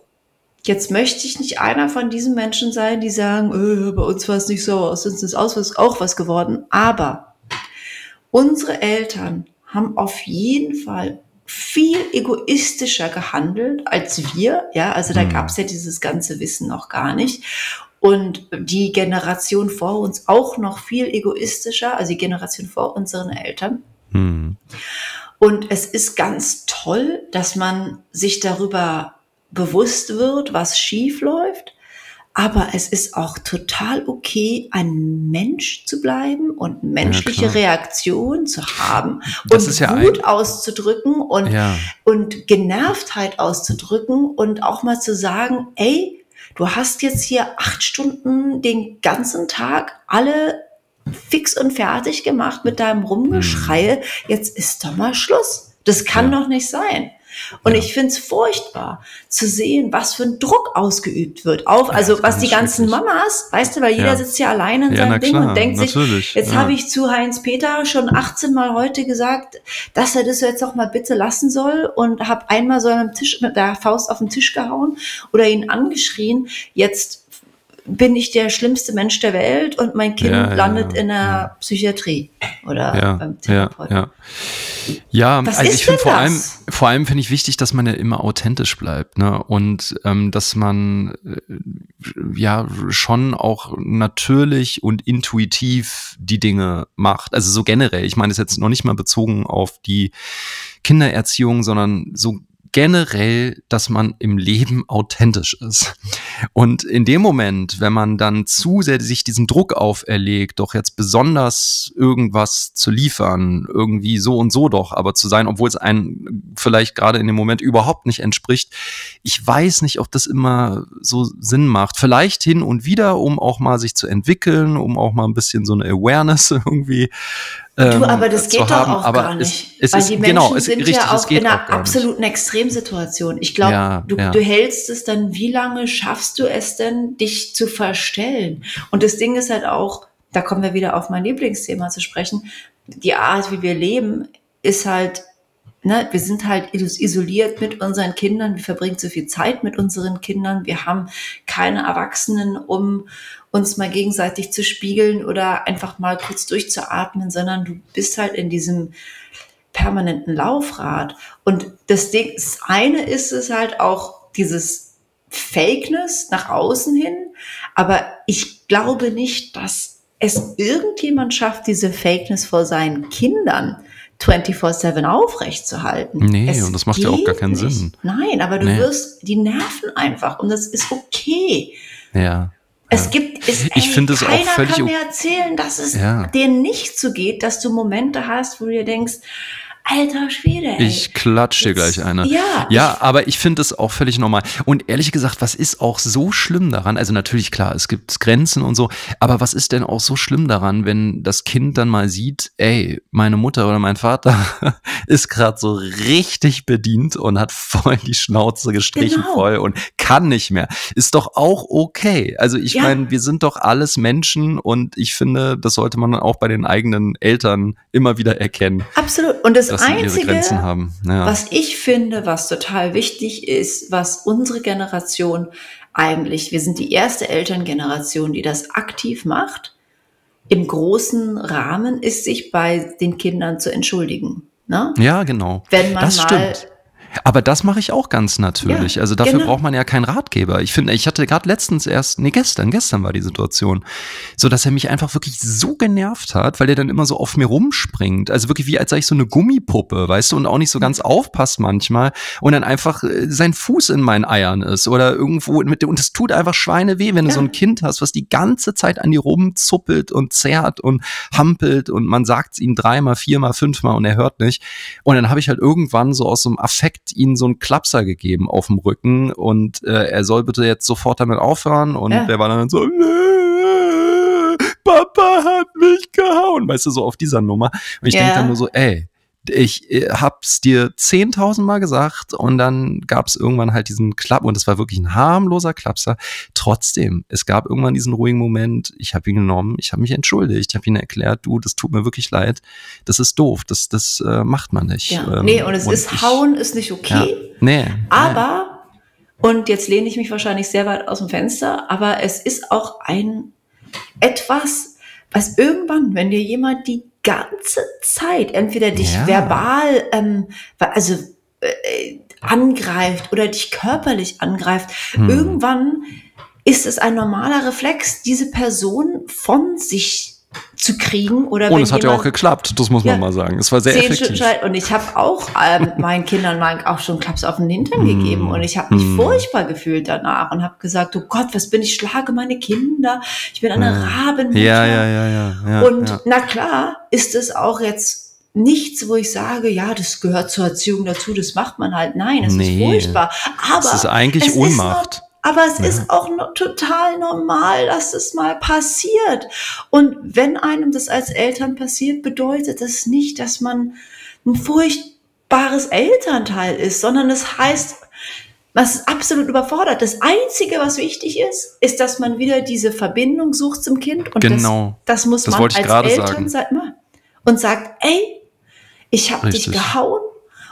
jetzt möchte ich nicht einer von diesen Menschen sein, die sagen, äh, bei uns war es nicht so, aus uns ist aus, was- auch was geworden. Aber unsere Eltern haben auf jeden Fall viel egoistischer gehandelt als wir. Ja, also da Mhm. gab es ja dieses ganze Wissen noch gar nicht. Und die Generation vor uns auch noch viel egoistischer, also die Generation vor unseren Eltern. Hm. Und es ist ganz toll, dass man sich darüber bewusst wird, was schief läuft. Aber es ist auch total okay, ein Mensch zu bleiben und menschliche klar. Reaktionen zu haben Das und ist ja Wut auszudrücken und, Ja. und Genervtheit auszudrücken und auch mal zu sagen, ey, du hast jetzt hier acht Stunden den ganzen Tag alle fix und fertig gemacht mit deinem Rumgeschreie. Jetzt ist doch mal Schluss. Das kann Hm. Ja. doch nicht sein. Und Ja. ich finde es furchtbar zu sehen, was für ein Druck ausgeübt wird. Auf, Ja, also was die ganzen. Mamas, weißt du, weil jeder Ja. sitzt ja alleine in seinem Ding klar, und denkt sich, natürlich. jetzt ja. habe ich zu Heinz Peter schon 18 Mal heute gesagt, dass er das jetzt auch mal bitte lassen soll und habe einmal so am Tisch mit der Faust auf den Tisch gehauen oder ihn angeschrien. Jetzt bin ich der schlimmste Mensch der Welt und mein Kind Ja, landet ja, in der. Psychiatrie oder ja, beim ja, Therapeuten. ja. Ja, Was also ist ich finde vor allem, vor allem finde ich wichtig, dass man ja immer authentisch bleibt, ne? Und ähm, dass man äh, ja schon auch natürlich und intuitiv die Dinge macht. Also so generell. Ich meine, das ist jetzt noch nicht mal bezogen auf die Kindererziehung, sondern so generell, dass man im Leben authentisch ist. Und in dem Moment, wenn man dann zu sehr sich diesen Druck auferlegt, doch jetzt besonders irgendwas zu liefern, irgendwie so und so doch, aber zu sein, obwohl es einem vielleicht gerade in dem Moment überhaupt nicht entspricht, ich weiß nicht, ob das immer so Sinn macht. Vielleicht hin und wieder, um auch mal sich zu entwickeln, um auch mal ein bisschen so eine Awareness irgendwie Du, ähm, aber das zu geht doch haben. auch aber gar es, nicht. Es, weil ist, die Menschen genau, es, sind richtig, ja es auch in einer auch absoluten Extremsituation. Ich glaube, Ja, du, ja. du hältst es dann, wie lange schaffst du es denn, dich zu verstellen? Und das Ding ist halt auch, da kommen wir wieder auf mein Lieblingsthema zu sprechen, die Art, wie wir leben, ist halt, ne, wir sind halt is- isoliert mit unseren Kindern, wir verbringen zu viel Zeit mit unseren Kindern, wir haben keine Erwachsenen, um uns mal gegenseitig zu spiegeln oder einfach mal kurz durchzuatmen, sondern du bist halt in diesem permanenten Laufrad. Und das Ding, das eine ist es halt auch dieses Fakeness nach außen hin, aber ich glaube nicht, dass es irgendjemand schafft, diese Fakeness vor seinen Kindern 24-7 aufrechtzuhalten. Nee, Es und das macht ja auch gar keinen nicht. Sinn. Nein, aber du Nee. wirst, die nerven einfach und das ist okay. Ja. Es gibt, es, Ich finde es auch keiner völlig kann o- mir erzählen, dass es Ja. dir nicht so geht, dass du Momente hast, wo du dir denkst, alter Schwede, ey. Ich klatsch dir gleich eine. Ja, Ja, aber ich finde es auch völlig normal. Und ehrlich gesagt, was ist auch so schlimm daran? Also natürlich, klar, es gibt Grenzen und so, aber was ist denn auch so schlimm daran, wenn das Kind dann mal sieht, ey, meine Mutter oder mein Vater ist gerade so richtig bedient und hat voll die Schnauze gestrichen Genau. voll und kann nicht mehr. Ist doch auch okay. Also ich Ja. meine, wir sind doch alles Menschen und ich finde, das sollte man auch bei den eigenen Eltern immer wieder erkennen, Absolut. Und das Einzige, Grenzen haben. Ja. was ich finde, was total wichtig ist, was unsere Generation eigentlich, wir sind die erste Elterngeneration, die das aktiv macht, im großen Rahmen ist, sich bei den Kindern zu entschuldigen. Ne? Ja, genau. Wenn man das mal stimmt. Aber das mache ich auch ganz natürlich. Ja, also dafür genau. braucht man ja keinen Ratgeber. Ich finde, ich hatte gerade letztens erst, nee, gestern, gestern war die Situation, so dass er mich einfach wirklich so genervt hat, weil er dann immer so auf mir rumspringt. Also wirklich wie als sei ich so eine Gummipuppe, weißt du, und auch nicht so ganz aufpasst manchmal und dann einfach äh, sein Fuß in meinen Eiern ist oder irgendwo mit dem, und es tut einfach Schweine weh, wenn ja. du so ein Kind hast, was die ganze Zeit an dir rumzuppelt und zerrt und hampelt und man sagt es ihm dreimal, viermal, fünfmal und er hört nicht. Und dann habe ich halt irgendwann so aus so einem Affekt ihm so einen Klapser gegeben auf dem Rücken und äh, er soll bitte jetzt sofort damit aufhören und ja. der war dann so, Papa hat mich gehauen, weißt du, so auf dieser Nummer. Und ich ja. denke dann nur so, ey, ich äh, hab's dir zehntausendmal gesagt und dann gab's irgendwann halt diesen Klapp und es war wirklich ein harmloser Klapser. Trotzdem, es gab irgendwann diesen ruhigen Moment, ich habe ihn genommen, ich habe mich entschuldigt, ich habe ihn erklärt, du, das tut mir wirklich leid, das ist doof, das, das äh, macht man nicht. Ja. Ähm, nee, und es und ist, ich, hauen ist nicht okay, ja, nee, aber, nee. und jetzt lehne ich mich wahrscheinlich sehr weit aus dem Fenster, aber es ist auch ein etwas, was irgendwann, wenn dir jemand die ganze Zeit entweder dich ja. verbal, ähm, also äh, angreift oder dich körperlich angreift, hm. irgendwann ist es ein normaler Reflex, diese Person von sich zu kriegen oder und es hat ja auch geklappt, das muss man ja, mal sagen. Es war sehr effektiv. Und ich habe auch ähm, meinen Kindern mal auch schon Klaps auf den Hintern gegeben und ich habe mich mm. furchtbar gefühlt danach und habe gesagt, oh Gott, was bin ich, schlage meine Kinder, ich bin eine ja. Rabenmutter. Ja, ja, ja, ja, ja. Und na klar ist es auch jetzt nichts, wo ich sage, ja, das gehört zur Erziehung dazu, das macht man halt. Nein, es nee. ist furchtbar. Aber es ist eigentlich es Ohnmacht. Ist aber es ja. ist auch no total normal, dass es mal passiert. Und wenn einem das als Eltern passiert, bedeutet das nicht, dass man ein furchtbares Elternteil ist, sondern es heißt, was ist absolut überfordert. Das Einzige, was wichtig ist, ist, dass man wieder diese Verbindung sucht zum Kind. Und genau. das, das muss das man als Eltern sagen. und sagt, ey, ich habe dich gehauen,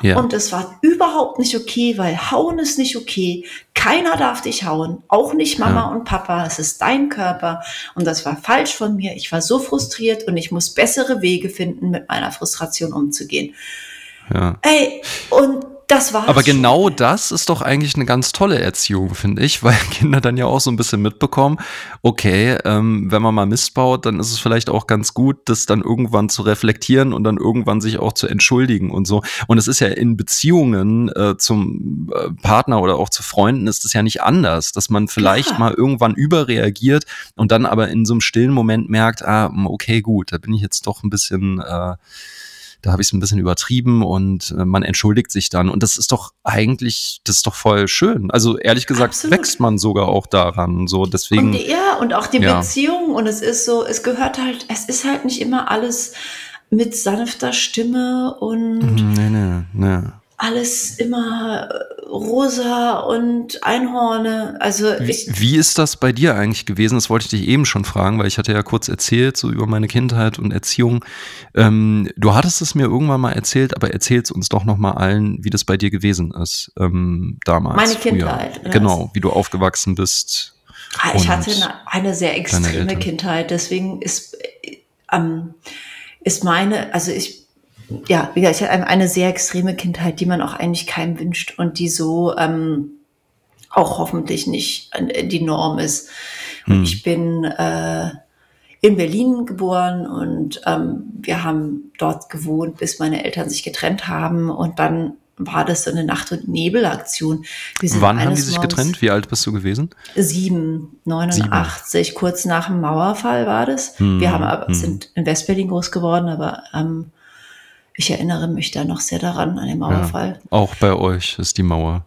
ja. Und es war überhaupt nicht okay, weil hauen ist nicht okay. Keiner darf dich hauen, auch nicht Mama ja. und Papa. Es ist dein Körper und das war falsch von mir. Ich war so frustriert und ich muss bessere Wege finden, mit meiner Frustration umzugehen. Ja. Ey, und das war Aber genau schon. das ist doch eigentlich eine ganz tolle Erziehung, finde ich, weil Kinder dann ja auch so ein bisschen mitbekommen, okay, ähm, wenn man mal Mist baut, dann ist es vielleicht auch ganz gut, das dann irgendwann zu reflektieren und dann irgendwann sich auch zu entschuldigen und so. Und es ist ja in Beziehungen äh, zum äh, Partner oder auch zu Freunden ist es ja nicht anders, dass man vielleicht ja. mal irgendwann überreagiert und dann aber in so einem stillen Moment merkt, ah, okay, gut, da bin ich jetzt doch ein bisschen äh, da habe ich es ein bisschen übertrieben und äh, man entschuldigt sich dann. Und das ist doch eigentlich, das ist doch voll schön. Also ehrlich gesagt Absolut. wächst man sogar auch daran. So deswegen. Und die, ja, und auch die ja. Beziehung. Und es ist so, es gehört halt, es ist halt nicht immer alles mit sanfter Stimme und. Mhm, nee, nee, nee alles immer äh, rosa und Einhorne. Also ich wie, wie ist das bei dir eigentlich gewesen? Das wollte ich dich eben schon fragen, weil ich hatte ja kurz erzählt so über meine Kindheit und Erziehung. Ähm, du hattest es mir irgendwann mal erzählt, aber erzähl es uns doch noch mal allen, wie das bei dir gewesen ist ähm, damals. Meine Kindheit. Genau, wie du aufgewachsen bist. Ah, ich hatte eine, eine, sehr extreme Kindheit, deswegen ist ähm, ist meine, also ich ja, wie gesagt, ich hatte eine sehr extreme Kindheit, die man auch eigentlich keinem wünscht und die so ähm, auch hoffentlich nicht die Norm ist. Hm. Ich bin äh, in Berlin geboren und ähm, wir haben dort gewohnt, bis meine Eltern sich getrennt haben und dann war das so eine Nacht- und Nebelaktion. Wann haben die sich getrennt? Wie alt bist du gewesen? Sieben, 89, Sieben. kurz nach dem Mauerfall war das. Hm, wir haben aber, hm. sind in Westberlin groß geworden, aber ähm, ich erinnere mich da noch sehr daran, an den Mauerfall. Ja, auch bei euch ist die Mauer.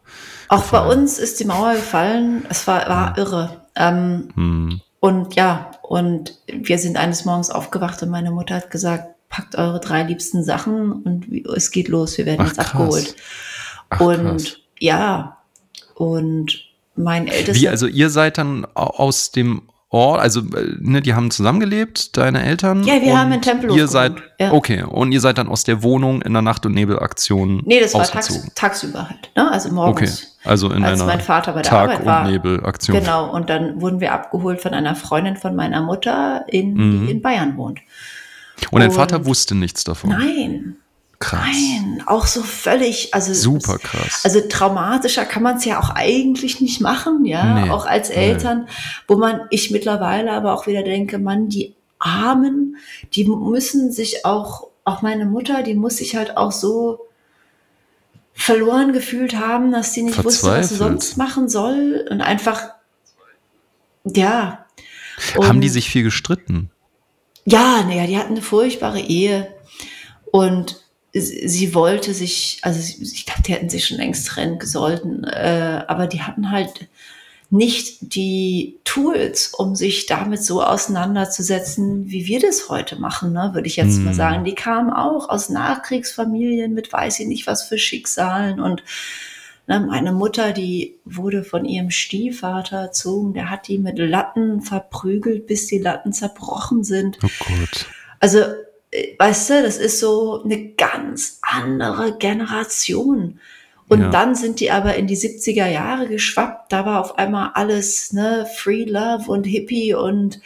Auch gefallen. bei uns ist die Mauer gefallen. Es war, war ja. irre. Ähm, hm. Und ja, und wir sind eines Morgens aufgewacht und meine Mutter hat gesagt, packt eure drei liebsten Sachen und es geht los, wir werden Ach, jetzt krass. abgeholt. Ach, und krass. ja, und mein ältester. Wie, also ihr seid dann aus dem Ort, also äh, ne, die haben zusammengelebt, deine Eltern. Ja, wir haben in Tempelhof Ihr seid, ja. okay, und ihr seid dann aus der Wohnung in der Nacht- und Nebelaktion Nee, das war tags, tagsüber halt, ne? also morgens. Okay, also in als einer mein Vater bei der Tag- Arbeit war. und Nebelaktion. Genau, und dann wurden wir abgeholt von einer Freundin von meiner Mutter, in, mhm. die in Bayern wohnt. Und, und dein Vater wusste nichts davon? Nein. Krass. Nein, auch so völlig, also super krass. Also traumatischer kann man es ja auch eigentlich nicht machen, ja, nee, auch als Eltern, nee. wo man ich mittlerweile aber auch wieder denke, man, die Armen, die müssen sich auch, auch meine Mutter, die muss sich halt auch so verloren gefühlt haben, dass sie nicht wusste, was sie sonst machen soll und einfach, ja. Und haben die sich viel gestritten? Ja, naja, die hatten eine furchtbare Ehe und sie wollte sich, also ich glaube, die hätten sich schon längst trennen gesollten, äh, aber die hatten halt nicht die Tools, um sich damit so auseinanderzusetzen, wie wir das heute machen, ne, würde ich jetzt mm. mal hm. sagen. Die kamen auch aus Nachkriegsfamilien mit weiß ich nicht was für Schicksalen und ne, meine Mutter, die wurde von ihrem Stiefvater erzogen, der hat die mit Latten verprügelt, bis die Latten zerbrochen sind. Oh Gott. Also weißt du, das ist so eine ganz andere Generation. Und ja. dann sind die aber in die 70er Jahre geschwappt. Da war auf einmal alles, ne, Free Love und Hippie und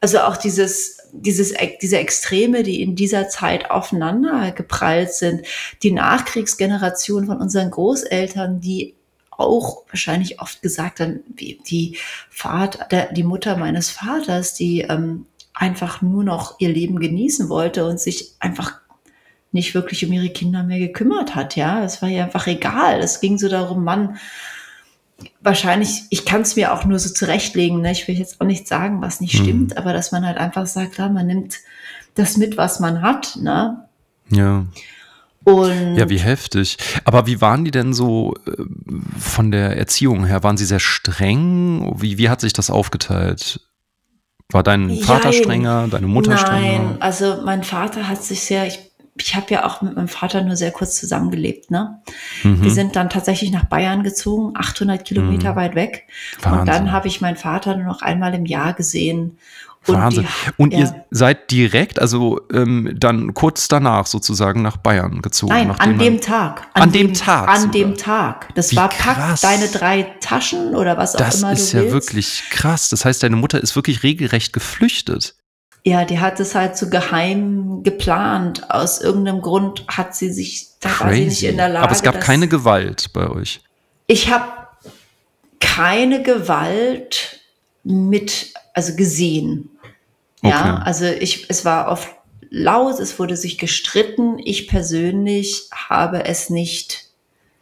also auch dieses, dieses, diese Extreme, die in dieser Zeit aufeinander geprallt sind. Die Nachkriegsgeneration von unseren Großeltern, die auch wahrscheinlich oft gesagt haben, wie die Vater, der, die Mutter meines Vaters, die ähm, einfach nur noch ihr Leben genießen wollte und sich einfach nicht wirklich um ihre Kinder mehr gekümmert hat. Ja, es war ihr einfach egal. Es ging so darum, Mann, wahrscheinlich, ich kann es mir auch nur so zurechtlegen. Ne? Ich will jetzt auch nicht sagen, was nicht mhm. stimmt, aber dass man halt einfach sagt, ja, man nimmt das mit, was man hat. Ne? Ja. Und ja, wie heftig. Aber wie waren die denn so äh, von der Erziehung her? Waren sie sehr streng? Wie, wie hat sich das aufgeteilt? War dein Vater Jein. strenger, deine Mutter Nein, strenger? Nein, also mein Vater hat sich sehr, ich, ich habe ja auch mit meinem Vater nur sehr kurz zusammengelebt. Ne? Mhm. Wir sind dann tatsächlich nach Bayern gezogen, 800 Kilometer mhm. weit weg. Wahnsinn. Und dann habe ich meinen Vater nur noch einmal im Jahr gesehen. Und Wahnsinn. Die, und ja. ihr seid direkt, also ähm, dann kurz danach sozusagen nach Bayern gezogen? Nein, an dem Tag. An, an dem, dem, Tag? An sogar. dem Tag. Das Wie war pack deine drei Taschen oder was das auch immer Das ist ja wirklich krass. Das heißt, deine Mutter ist wirklich regelrecht geflüchtet. Ja, die hat es halt so geheim geplant. Aus irgendeinem Grund hat sie sich, da Crazy. war sie nicht in der Lage. Aber es gab keine Gewalt bei euch. Ich habe keine Gewalt mit, also gesehen. Ja, okay. also ich, es war oft laut, es wurde sich gestritten. Ich persönlich habe es nicht,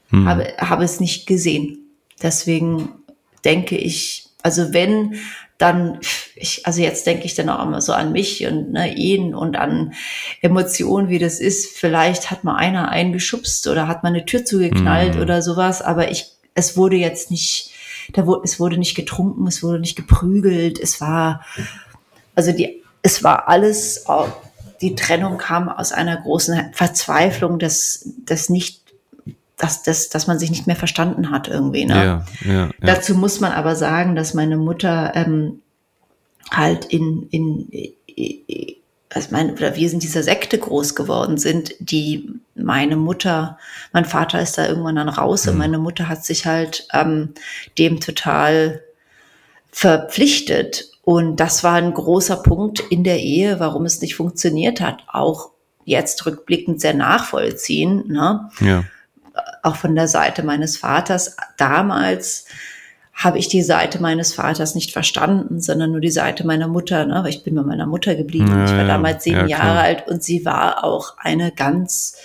hm. habe, habe es nicht gesehen. Deswegen denke ich, also wenn, dann, ich, also jetzt denke ich dann auch immer so an mich und ne, ihn und an Emotionen, wie das ist. Vielleicht hat mal einer eingeschubst oder hat mal eine Tür zugeknallt mhm. oder sowas, aber ich, es wurde jetzt nicht, da wurde, es wurde nicht getrunken, es wurde nicht geprügelt, es war, also die, es war alles, die Trennung kam aus einer großen Verzweiflung des, des nicht dass, dass, dass man sich nicht mehr verstanden hat irgendwie. Ne? Ja, ja, ja. Dazu muss man aber sagen, dass meine Mutter ähm, halt in, in, also mein, oder wir sind dieser Sekte groß geworden sind, die meine Mutter, mein Vater ist da irgendwann dann raus mhm. und meine Mutter hat sich halt ähm, dem total verpflichtet. Und das war ein großer Punkt in der Ehe, warum es nicht funktioniert hat. Auch jetzt rückblickend sehr nachvollziehen. Ne? Ja auch von der Seite meines Vaters. Damals habe ich die Seite meines Vaters nicht verstanden, sondern nur die Seite meiner Mutter. Ne? Weil ich bin bei meiner Mutter geblieben. Ja, ich war damals sieben ja, Jahre alt und sie war auch eine ganz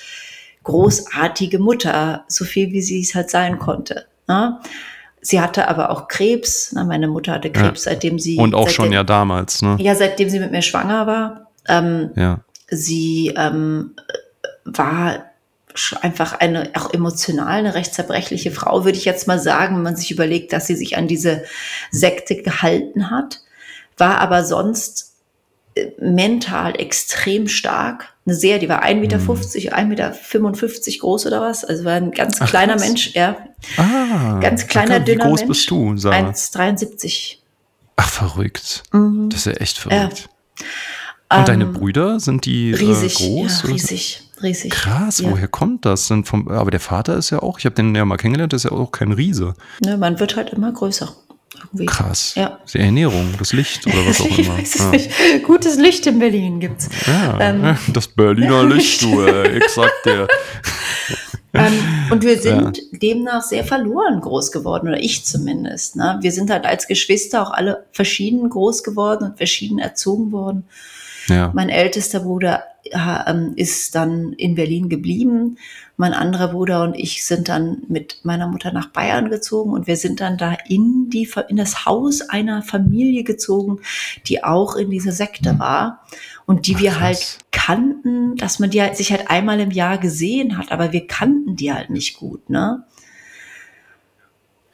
großartige Mutter, so viel wie sie es halt sein konnte. Ne? Sie hatte aber auch Krebs. Ne? Meine Mutter hatte Krebs, ja. seitdem sie. Und auch schon ja damals, ne? Ja, seitdem sie mit mir schwanger war. Ähm, ja. Sie ähm, war einfach eine auch emotional eine recht zerbrechliche Frau, würde ich jetzt mal sagen, wenn man sich überlegt, dass sie sich an diese Sekte gehalten hat, war aber sonst mental extrem stark. Eine sehr, die war 1,50 Meter, mhm. 1,55 Meter groß oder was. Also war ein ganz Ach, kleiner was? Mensch, ja. Ah, ganz kleiner, okay. dünner Mensch. Wie groß bist du, Sarah? 1,73. Ach, verrückt. Mhm. Das ist ja echt verrückt. Ja. Und deine ähm, Brüder, sind die äh, riesig, äh, groß? Ja, riesig riesig. Krass, ja. woher kommt das denn? Vom, aber der Vater ist ja auch, ich habe den ja mal kennengelernt, der ist ja auch kein Riese. Ne, man wird halt immer größer. Irgendwie. Krass. Ja. Die Ernährung, das Licht oder was auch immer. Ich weiß es ja. nicht. Gutes Licht in Berlin gibt's. Ja, ähm. das Berliner Licht, du, äh, exakt der. ähm, und wir sind ja. demnach sehr verloren groß geworden, oder ich zumindest. Ne? Wir sind halt als Geschwister auch alle verschieden groß geworden und verschieden erzogen worden. Ja. Mein ältester Bruder äh, ist dann in Berlin geblieben. Mein anderer Bruder und ich sind dann mit meiner Mutter nach Bayern gezogen und wir sind dann da in die in das Haus einer Familie gezogen, die auch in dieser Sekte hm. war und die Ach, wir halt kannten, dass man die halt, sich halt einmal im Jahr gesehen hat, aber wir kannten die halt nicht gut, ne?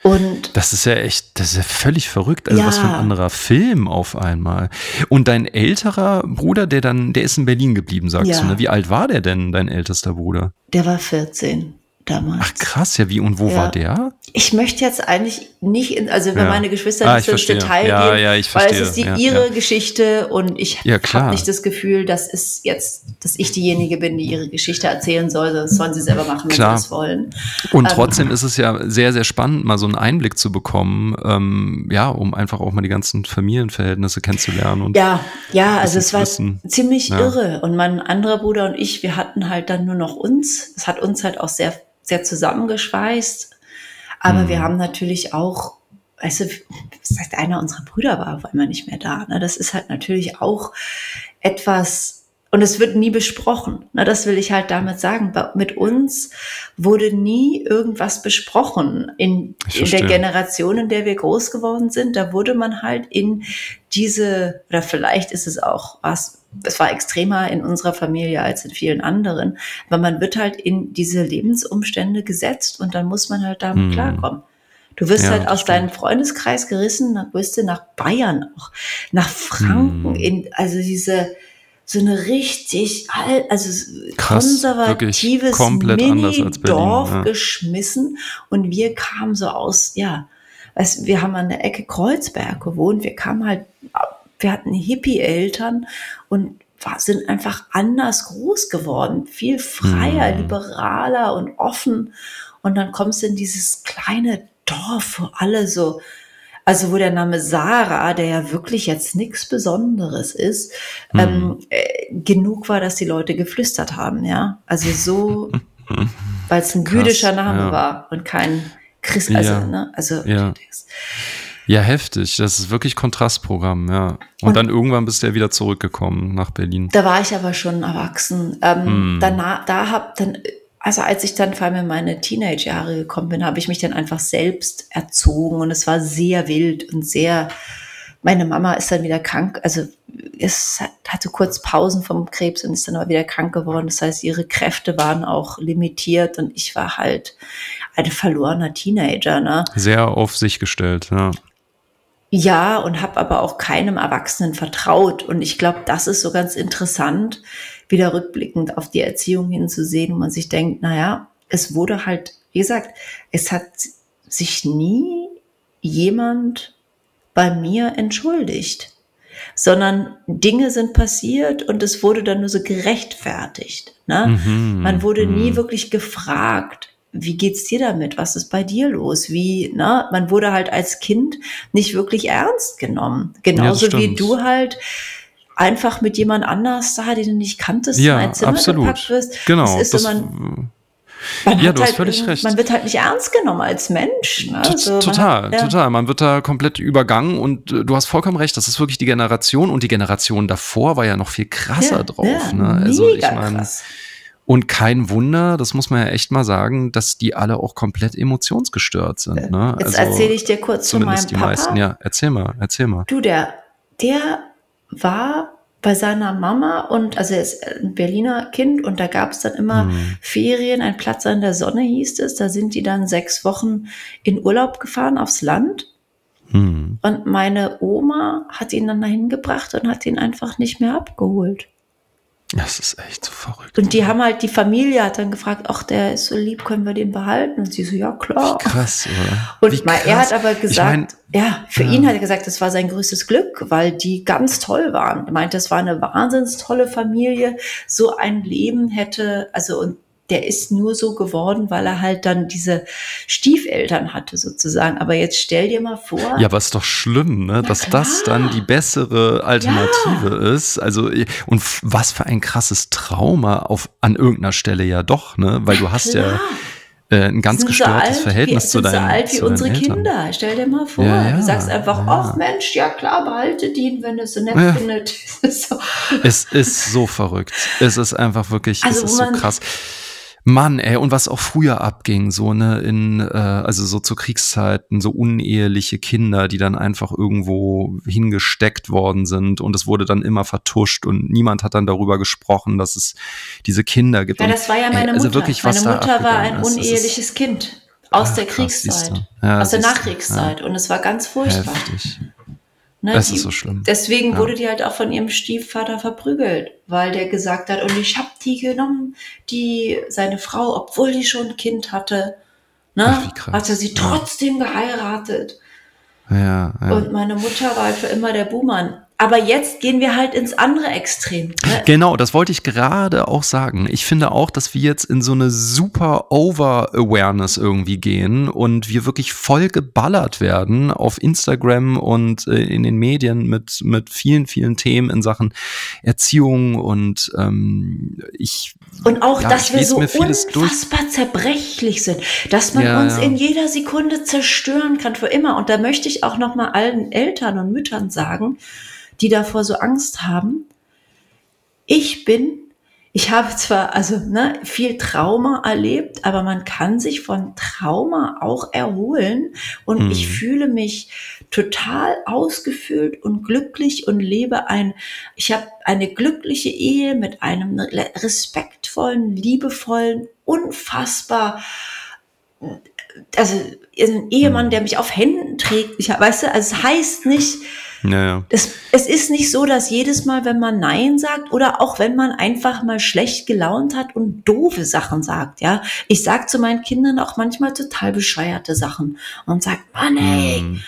Und das ist ja echt, das ist ja völlig verrückt. Also ja. was für ein anderer Film auf einmal. Und dein älterer Bruder, der dann, der ist in Berlin geblieben, sagst ja. du. Ne? Wie alt war der denn, dein ältester Bruder? Der war 14 damals. Ach krass, ja, wie und wo ja. war der? Ich möchte jetzt eigentlich nicht, in, also wenn ja. meine Geschwister ah, nicht so ins Detail ja, gehen, ja, ich weil es ist die, ihre Geschichte und ich habe nicht das Gefühl, dass es jetzt, dass ich diejenige bin, die ihre Geschichte erzählen soll, das sollen sie selber machen, wenn klar. sie das wollen. Und ähm, trotzdem ist es ja sehr, sehr spannend, mal so einen Einblick zu bekommen, ähm, ja, um einfach auch mal die ganzen Familienverhältnisse kennenzulernen. Und ja, ja, also es war wissen. ziemlich irre und mein anderer Bruder und ich, wir hatten halt dann nur noch uns. Es hat uns halt auch sehr sehr zusammengeschweißt. Aber mhm. wir haben natürlich auch, weißt du, was heißt, einer unserer Brüder war auf einmal nicht mehr da. Ne? Das ist halt natürlich auch etwas, und es wird nie besprochen. Ne? Das will ich halt damit sagen. Mit uns wurde nie irgendwas besprochen. In, in der Generation, in der wir groß geworden sind, da wurde man halt in diese, oder vielleicht ist es auch was, es war extremer in unserer Familie als in vielen anderen, aber man wird halt in diese Lebensumstände gesetzt und dann muss man halt damit hm. klarkommen. Du wirst ja, halt aus deinem Freundeskreis gerissen, dann wirst du nach Bayern auch, nach Franken, hm. in, also diese, so eine richtig alt, also Krass, konservatives Mini-Dorf ja. geschmissen und wir kamen so aus, ja, weißt, wir haben an der Ecke Kreuzberg gewohnt, wir kamen halt wir hatten Hippie-Eltern und sind einfach anders groß geworden, viel freier, mhm. liberaler und offen. Und dann kommst du in dieses kleine Dorf, wo alle so, also wo der Name Sarah, der ja wirklich jetzt nichts Besonderes ist, mhm. ähm, äh, genug war, dass die Leute geflüstert haben, ja. Also so, weil es ein Krass, jüdischer Name ja. war und kein Christ, also, ja. ne, also ja. Ja, heftig. Das ist wirklich Kontrastprogramm, ja. Und, und, dann irgendwann bist du ja wieder zurückgekommen nach Berlin. Da war ich aber schon erwachsen. Ähm, hm. Danach, da hab dann, also als ich dann vor allem in meine Teenage-Jahre gekommen bin, habe ich mich dann einfach selbst erzogen und es war sehr wild und sehr, meine Mama ist dann wieder krank, also es hatte kurz Pausen vom Krebs und ist dann aber wieder krank geworden. Das heißt, ihre Kräfte waren auch limitiert und ich war halt ein verlorener Teenager. Ne? Sehr auf sich gestellt, ja. Ja, und habe aber auch keinem Erwachsenen vertraut. Und ich glaube, das ist so ganz interessant, wieder rückblickend auf die Erziehung hinzusehen, wo man sich denkt, naja, es wurde halt, wie gesagt, es hat sich nie jemand bei mir entschuldigt, sondern Dinge sind passiert und es wurde dann nur so gerechtfertigt. Ne? Mhm, Man wurde nie mhm. wirklich gefragt, wie geht's dir damit? Was ist bei dir los? Wie, ne? Man wurde halt als Kind nicht wirklich ernst genommen. Genauso ja, wie du halt einfach mit jemand anders da, den du nicht kanntest, ja, in ein Zimmer absolut. gepackt wirst. Genau. Das ist das, man, man ja, du hast halt, völlig recht. Man wird halt nicht ernst genommen als Mensch. Ne? Also total, hat, ja. total. Man wird da komplett übergangen und äh, du hast vollkommen recht. Das ist wirklich die Generation und die Generation davor war ja noch viel krasser ja, drauf. Ja, ne? Also ich meine, und kein Wunder, das muss man ja echt mal sagen, dass die alle auch komplett emotionsgestört sind. Ne? Jetzt also, erzähle ich dir kurz zu meinem die Papa. Meisten. Ja, erzähl mal, erzähl mal. Du, der, der war bei seiner Mama und also er ist ein Berliner Kind und da gab es dann immer hm. Ferien, ein Platz an der Sonne hieß es. Da sind die dann sechs Wochen in Urlaub gefahren aufs Land. Hm. Und meine Oma hat ihn dann dahin gebracht und hat ihn einfach nicht mehr abgeholt. Das ist echt so verrückt. Und die haben halt, die Familie hat dann gefragt, ach, der ist so lieb, können wir den behalten? Und sie so, ja, klar. Wie krass, oder? Und Wie krass. er hat aber gesagt, ich mein, ja, für ja. ihn hat er gesagt, das war sein größtes Glück, weil die ganz toll waren. Er meinte, es war eine wahnsinns tolle Familie. So ein Leben hätte, also, und der ist nur so geworden, weil er halt dann diese Stiefeltern hatte sozusagen. Aber jetzt stell dir mal vor. Ja, aber ist doch schlimm, ne? dass das dann die bessere Alternative ja. ist. Also, und was für ein krasses Trauma auf, an irgendeiner Stelle ja doch, ne? Weil du hast ja äh, ein ganz gestörtes so Verhältnis wie, zu deinen so alt wie unsere Eltern. Kinder. Stell dir mal vor, ja, ja, du sagst einfach, ach Mensch, ja klar, behalte ihn, wenn es so nett findet. so. Es ist so verrückt. Es ist einfach wirklich, also, es ist so krass. Mann, ey, und was auch früher abging, so, ne, in, äh, also so zu Kriegszeiten, so uneheliche Kinder, die dann einfach irgendwo hingesteckt worden sind und es wurde dann immer vertuscht und niemand hat dann darüber gesprochen, dass es diese Kinder gibt. Ja, das war ja meine also Mutter. Wirklich, meine Mutter war ein uneheliches ist, Kind aus ja, der Kriegszeit, ja, aus der Nachkriegszeit und es war ganz furchtbar. Heftig. Ne, das die, ist so schlimm. Deswegen ja. wurde die halt auch von ihrem Stiefvater verprügelt, weil der gesagt hat, und ich hab die genommen, die seine Frau, obwohl die schon ein Kind hatte, ne, Ach, hat er sie trotzdem ja. geheiratet. Ja, ja. Und meine Mutter war halt für immer der Buhmann. Aber jetzt gehen wir halt ins andere Extrem. Ne? Genau, das wollte ich gerade auch sagen. Ich finde auch, dass wir jetzt in so eine super Over-Awareness irgendwie gehen und wir wirklich voll geballert werden auf Instagram und äh, in den Medien mit, mit vielen, vielen Themen in Sachen Erziehung und ähm, ich. Und auch, ja, dass wir so unfassbar zerbrechlich sind, dass man ja, uns ja. in jeder Sekunde zerstören kann für immer. Und da möchte ich auch noch mal allen Eltern und Müttern sagen, die davor so Angst haben. Ich bin, ich habe zwar also ne, viel Trauma erlebt, aber man kann sich von Trauma auch erholen und mhm. ich fühle mich total ausgefüllt und glücklich und lebe ein, ich habe eine glückliche Ehe mit einem respektvollen, liebevollen, unfassbar also ein Ehemann, mhm. der mich auf Händen trägt. Ich, weißt du, also es heißt nicht, naja. Es, es ist nicht so, dass jedes Mal, wenn man Nein sagt oder auch wenn man einfach mal schlecht gelaunt hat und doofe Sachen sagt, ja. Ich sag zu meinen Kindern auch manchmal total bescheuerte Sachen und sag, Mann, ey, hm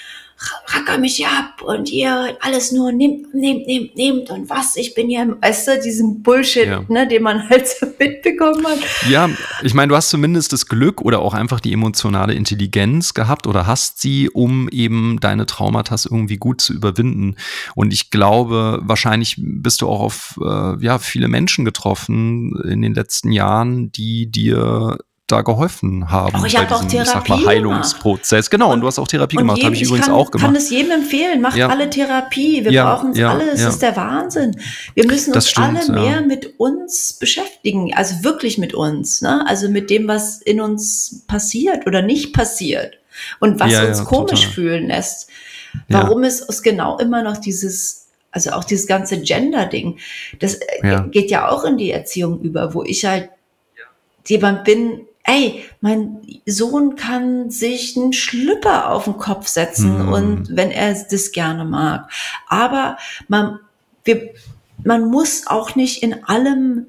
racker mich ab und ihr alles nur nehmt, nehmt, nehmt, nehmt und was, ich bin ja, weißt du, diesen Bullshit, ja. ne, den man halt so mitbekommen hat. Ja, ich meine, du hast zumindest das Glück oder auch einfach die emotionale Intelligenz gehabt oder hast sie, um eben deine Traumata irgendwie gut zu überwinden. Und ich glaube, wahrscheinlich bist du auch auf äh, ja, viele Menschen getroffen in den letzten Jahren, die dir da geholfen haben. Oh, ich habe auch Therapie mal, Heilungsprozess. Genau, und, und, du hast auch Therapie gemacht, habe ich, ich übrigens kann, auch gemacht. Ich kann es jedem empfehlen, macht ja. alle Therapie. Wir ja, brauchen es ja, alle, es ist der Wahnsinn. Wir müssen uns stimmt, alle mehr mit uns beschäftigen, also wirklich mit uns, ne? also mit dem, was in uns passiert oder nicht passiert und was uns komisch total. fühlen lässt. Warum es ist genau immer noch dieses also auch dieses ganze Gender-Ding, das äh, geht ja auch in die Erziehung über, wo ich halt jemand bin, ey, mein Sohn kann sich einen Schlüpper auf den Kopf setzen mhm. und wenn er das gerne mag. Aber man, wir, man muss auch nicht in allem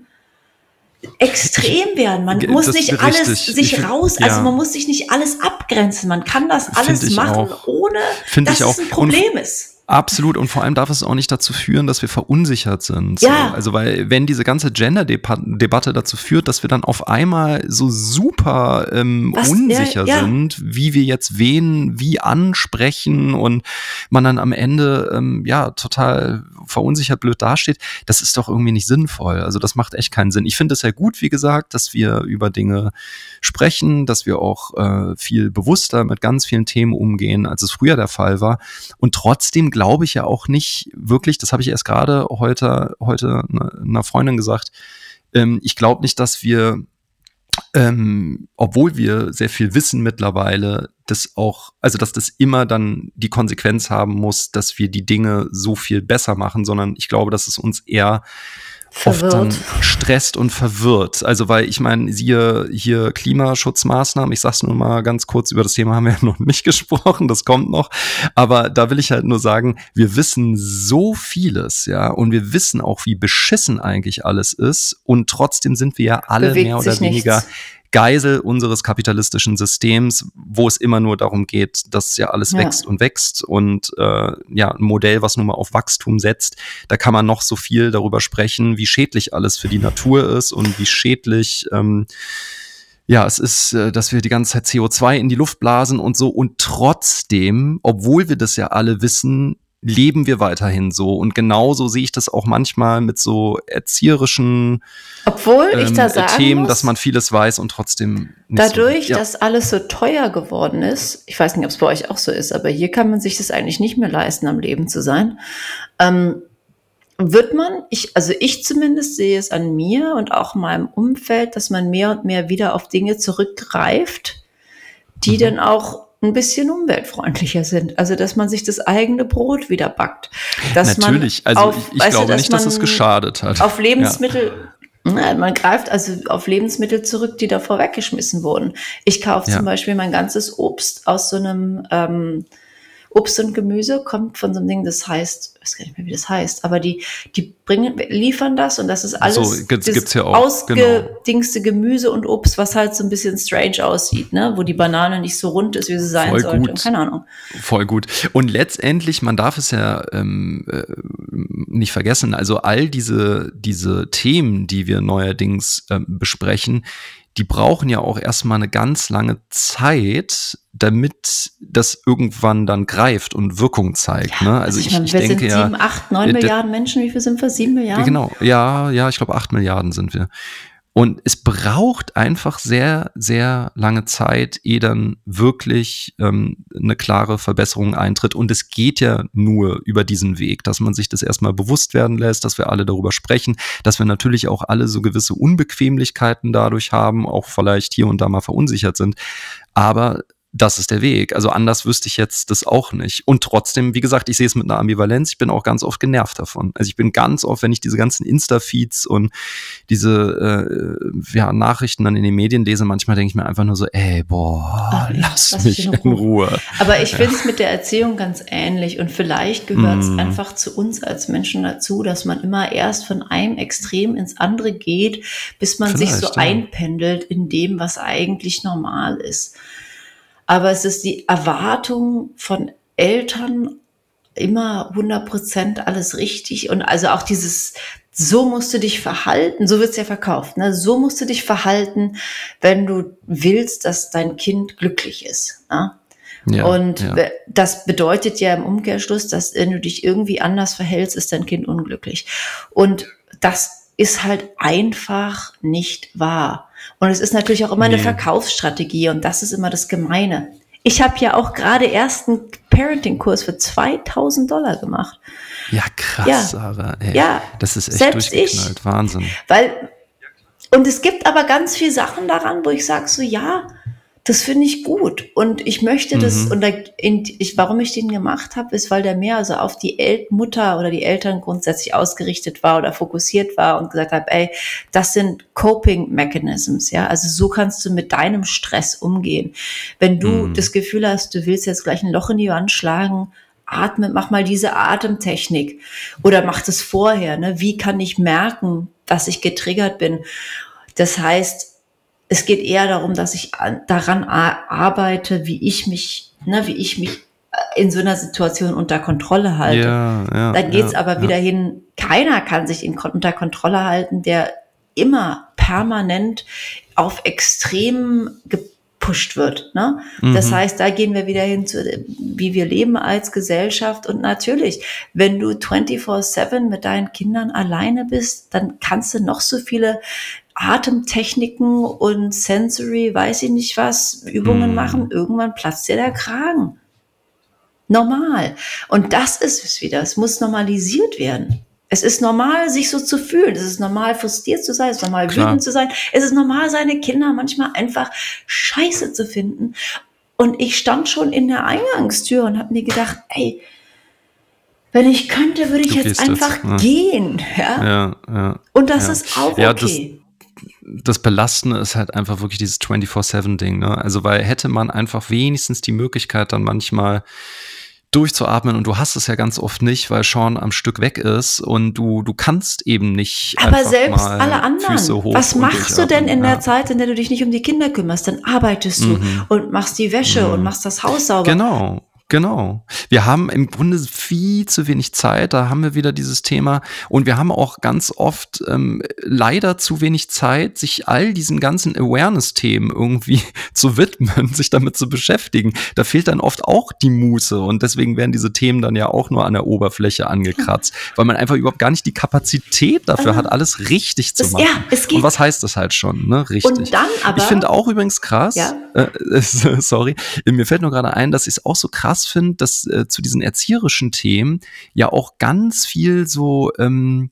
extrem werden. Man muss nicht alles richtig. sich ich, raus, also ja. also man muss sich nicht alles abgrenzen. Man kann das alles machen, auch. ohne dass es ein Problem und ist. Absolut. Und vor allem darf es auch nicht dazu führen, dass wir verunsichert sind. Ja. So. Also, weil, wenn diese ganze Gender-Debatte dazu führt, dass wir dann auf einmal so super ähm, unsicher ja, ja. sind, wie wir jetzt wen wie ansprechen und man dann am Ende ähm, ja total verunsichert blöd dasteht, das ist doch irgendwie nicht sinnvoll. Also, das macht echt keinen Sinn. Ich finde es ja gut, wie gesagt, dass wir über Dinge sprechen, dass wir auch äh, viel bewusster mit ganz vielen Themen umgehen, als es früher der Fall war. Und trotzdem glaube ich ja auch nicht wirklich, das habe ich erst gerade heute, heute einer Freundin gesagt, ähm, ich glaube nicht, dass wir, ähm, obwohl wir sehr viel wissen mittlerweile, das auch, also dass das immer dann die Konsequenz haben muss, dass wir die Dinge so viel besser machen, sondern ich glaube, dass es uns eher verwirrt. oft dann stresst und verwirrt. Also weil ich meine, siehe hier Klimaschutzmaßnahmen, ich sag's nur mal ganz kurz, über das Thema haben wir ja noch nicht gesprochen, das kommt noch. Aber da will ich halt nur sagen, wir wissen so vieles, ja, und wir wissen auch, wie beschissen eigentlich alles ist. Und trotzdem sind wir ja alle Bewegt mehr oder weniger nichts Geisel unseres kapitalistischen Systems, wo es immer nur darum geht, dass ja alles ja. wächst und wächst und äh, ja, ein Modell, was nun mal auf Wachstum setzt, da kann man noch so viel darüber sprechen, wie schädlich alles für die Natur ist und wie schädlich ähm, ja, es ist, äh, dass wir die ganze Zeit CO2 in die Luft blasen und so. Und trotzdem, obwohl wir das ja alle wissen, leben wir weiterhin so. Und genauso sehe ich das auch manchmal mit so erzieherischen Obwohl ich ähm, da Themen, muss, dass man vieles weiß und trotzdem nicht Dadurch, so, ja. dass alles so teuer geworden ist, ich weiß nicht, ob es bei euch auch so ist, aber hier kann man sich das eigentlich nicht mehr leisten, am Leben zu sein. Ähm, wird man, ich, also ich zumindest sehe es an mir und auch in meinem Umfeld, dass man mehr und mehr wieder auf Dinge zurückgreift, die mhm. dann auch ein bisschen umweltfreundlicher sind. Also, dass man sich das eigene Brot wieder backt. Dass Natürlich, also auf, ich, ich glaube du, nicht, dass es geschadet hat. Auf Lebensmittel, ja. man greift also auf Lebensmittel zurück, die davor weggeschmissen wurden. Ich kaufe ja. zum Beispiel mein ganzes Obst aus so einem ähm, Obst und Gemüse kommt von so einem Ding, das heißt, ich weiß gar nicht mehr, wie das heißt, aber die, die bringen, liefern das und das ist alles so, gibt's, gibt's ja auch, ausgedingste genau. Gemüse und Obst, was halt so ein bisschen strange aussieht, ne? wo die Banane nicht so rund ist, wie sie sein Voll sollte. Gut. Keine Ahnung. Voll gut. Und letztendlich, man darf es ja ähm, äh, nicht vergessen, also all diese, diese Themen, die wir neuerdings ähm, besprechen, die brauchen ja auch erstmal eine ganz lange Zeit, damit das irgendwann dann greift und Wirkung zeigt. Ja, ne? Also, also ich, ich, meine, ich wir denke sind sieben, acht, neun Milliarden Menschen. Wie viel sind wir? Sieben Milliarden? Genau, ja, ja, ich glaube acht Milliarden sind wir. Und es braucht einfach sehr, sehr lange Zeit, ehe dann wirklich ähm, eine klare Verbesserung eintritt. Und es geht ja nur über diesen Weg, dass man sich das erstmal bewusst werden lässt, dass wir alle darüber sprechen, dass wir natürlich auch alle so gewisse Unbequemlichkeiten dadurch haben, auch vielleicht hier und da mal verunsichert sind. Aber das ist der Weg. Also anders wüsste ich jetzt das auch nicht. Und trotzdem, wie gesagt, ich sehe es mit einer Ambivalenz. Ich bin auch ganz oft genervt davon. Also ich bin ganz oft, wenn ich diese ganzen Insta-Feeds und diese äh, ja, Nachrichten dann in den Medien lese, manchmal denke ich mir einfach nur so, ey, boah, Ach, lass, lass mich in Ruhe. Ruhe. Aber ich finde es mit der Erziehung ganz ähnlich. Und vielleicht gehört es mm. einfach zu uns als Menschen dazu, dass man immer erst von einem Extrem ins andere geht, bis man vielleicht, sich so ja. einpendelt in dem, was eigentlich normal ist aber es ist die Erwartung von Eltern immer 100 Prozent alles richtig und also auch dieses so musst du dich verhalten, so wird's ja verkauft, ne? so musst du dich verhalten, wenn du willst, dass dein Kind glücklich ist. Ne? Ja, und ja. das bedeutet ja im Umkehrschluss, dass wenn du dich irgendwie anders verhältst, ist dein Kind unglücklich. Und das ist halt einfach nicht wahr. Und es ist natürlich auch immer nee. eine Verkaufsstrategie und das ist immer das Gemeine. Ich habe ja auch gerade erst einen Parenting-Kurs für 2000 Dollar gemacht. Ja, krass, ja. Sarah. Ey, ja, das ist echt selbst durchgeknallt. Ich, Wahnsinn. Weil, und es gibt aber ganz viele Sachen daran, wo ich sage so, ja, das finde ich gut und ich möchte das mhm. und da, in, ich, warum ich den gemacht habe, ist, weil der mehr also auf die El Mutter oder die Eltern grundsätzlich ausgerichtet war oder fokussiert war und gesagt hat, ey, das sind Coping Mechanisms, ja, also so kannst du mit deinem Stress umgehen. Wenn du mhm. das Gefühl hast, du willst jetzt gleich ein Loch in die Wand schlagen, atme, mach mal diese Atemtechnik oder mach das vorher, ne? Wie kann ich merken, dass ich getriggert bin? Das heißt, es geht eher darum, dass ich daran arbeite, wie ich mich, ne, wie ich mich äh, in so einer Situation unter Kontrolle halte. Ja, ja, Dann geht's ja, aber wieder hin, keiner kann sich in, unter Kontrolle halten, der immer permanent auf Extremen gepusht wird. Ne? Mhm. Das heißt, da gehen wir wieder hin zu, wie wir leben als Gesellschaft. Und natürlich, wenn du 24-7 mit deinen Kindern alleine bist, dann kannst du noch so viele Atemtechniken und Sensory, weiß ich nicht was, Übungen mm. machen, irgendwann platzt dir der Kragen. Normal. Und das ist es wieder. Es muss normalisiert werden. Es ist normal, sich so zu fühlen. Es ist normal, frustriert zu sein. Es ist normal, Klar. wütend zu sein. Es ist normal, seine Kinder manchmal einfach scheiße zu finden. Und ich stand schon in der Eingangstür und habe mir gedacht, ey, wenn ich könnte, würde ich du jetzt einfach jetzt, ne? gehen. Ja? Ja, ja, und das ja. ist auch okay das Belastende ist halt einfach wirklich dieses 24-7-Ding, ne? Also, weil hätte man einfach wenigstens die Möglichkeit, dann manchmal durchzuatmen und du hast es ja ganz oft nicht, weil Sean am Stück weg ist und du du kannst eben nicht aber selbst alle anderen was machst du denn in der Zeit in der du dich nicht um die Kinder kümmerst dann arbeitest du mhm. und machst die Wäsche mhm. und machst das Haus sauber genau Genau. Wir haben im Grunde viel zu wenig Zeit, da haben wir wieder dieses Thema. Und wir haben auch ganz oft ähm, leider zu wenig Zeit, sich all diesen ganzen Awareness-Themen irgendwie zu widmen, sich damit zu beschäftigen. Da fehlt dann oft auch die Muße und deswegen werden diese Themen dann ja auch nur an der Oberfläche angekratzt, weil man einfach überhaupt gar nicht die Kapazität dafür also, hat, alles richtig zu machen. Ja, es geht. Und was heißt das halt schon, ne? Richtig. Und dann aber. Ich finde auch übrigens krass, ja. äh, sorry, mir fällt nur gerade ein, dass ich es auch so krass krass finde, dass äh, zu diesen erzieherischen Themen ja auch ganz viel so ähm,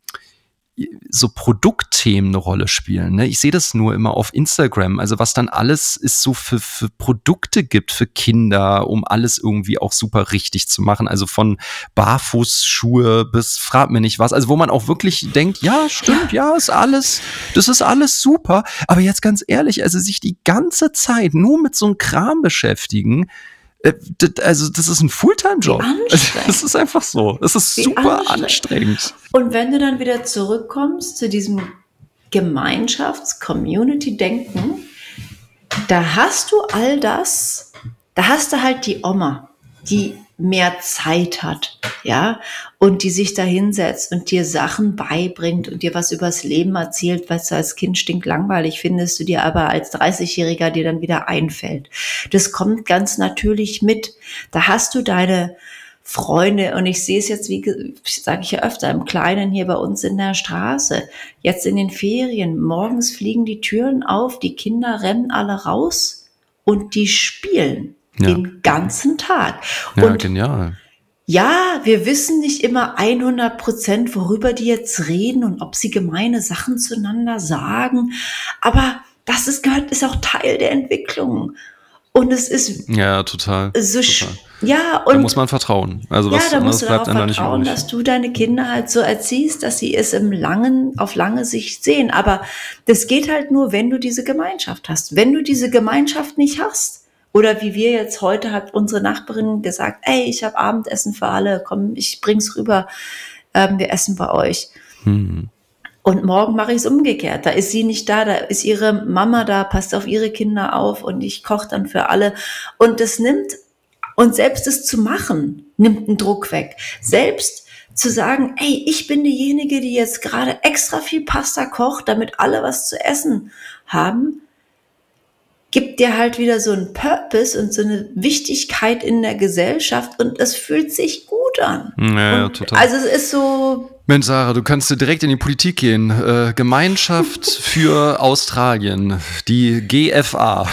so Produktthemen eine Rolle spielen. Ne? Ich sehe das nur immer auf Instagram, also was dann alles ist so für, für Produkte gibt für Kinder, um alles irgendwie auch super richtig zu machen. Also von Barfußschuhe bis frag mir nicht was. Also wo man auch wirklich denkt, ja, stimmt, ja, ist alles, das ist alles super. Aber jetzt ganz ehrlich, also sich die ganze Zeit nur mit so einem Kram beschäftigen, also das ist ein Fulltime-Job. Das ist einfach so. Das ist Wie super anstrengend. anstrengend. Und wenn du dann wieder zurückkommst zu diesem Gemeinschafts-Community-Denken, da hast du all das, da hast du halt die Oma, die mehr Zeit hat, ja, und die sich da hinsetzt und dir Sachen beibringt und dir was übers Leben erzählt, was du als Kind stinklangweilig findest, du dir aber als 30-Jähriger dir dann wieder einfällt. Das kommt ganz natürlich mit. Da hast du deine Freunde und ich sehe es jetzt, wie sage ich ja öfter, im Kleinen hier bei uns in der Straße. Jetzt in den Ferien, morgens fliegen die Türen auf, die Kinder rennen alle raus und die spielen ja. den ganzen Tag. Ja, und genial. Ja, wir wissen nicht immer 100 Prozent, worüber die jetzt reden und ob sie gemeine Sachen zueinander sagen. Aber das ist, gehört, ist auch Teil der Entwicklung. Und es ist. Ja, total. So total. Ja, und. Da muss man vertrauen. Also was ja, da musst du bleibt darauf vertrauen, dass du deine Kinder halt so erziehst, dass sie es im langen, auf lange Sicht sehen. Aber das geht halt nur, wenn du diese Gemeinschaft hast. Wenn du diese Gemeinschaft nicht hast, oder wie wir jetzt heute hat unsere Nachbarin gesagt, ey, ich habe Abendessen für alle, komm, ich bring's rüber, ähm, wir essen bei euch. Hm. Und morgen mache ich es umgekehrt. Da ist sie nicht da, da ist ihre Mama da, passt auf ihre Kinder auf und ich koche dann für alle. Und das nimmt, und selbst es zu machen, nimmt einen Druck weg. Selbst zu sagen, ey, ich bin diejenige, die jetzt gerade extra viel Pasta kocht, damit alle was zu essen haben, gibt dir halt wieder so einen Purpose und so eine Wichtigkeit in der Gesellschaft und es fühlt sich gut an. Ja, ja total. Also es ist so. Mensch, Sarah, du kannst direkt in die Politik gehen. Äh, Gemeinschaft für Australien, die GFA.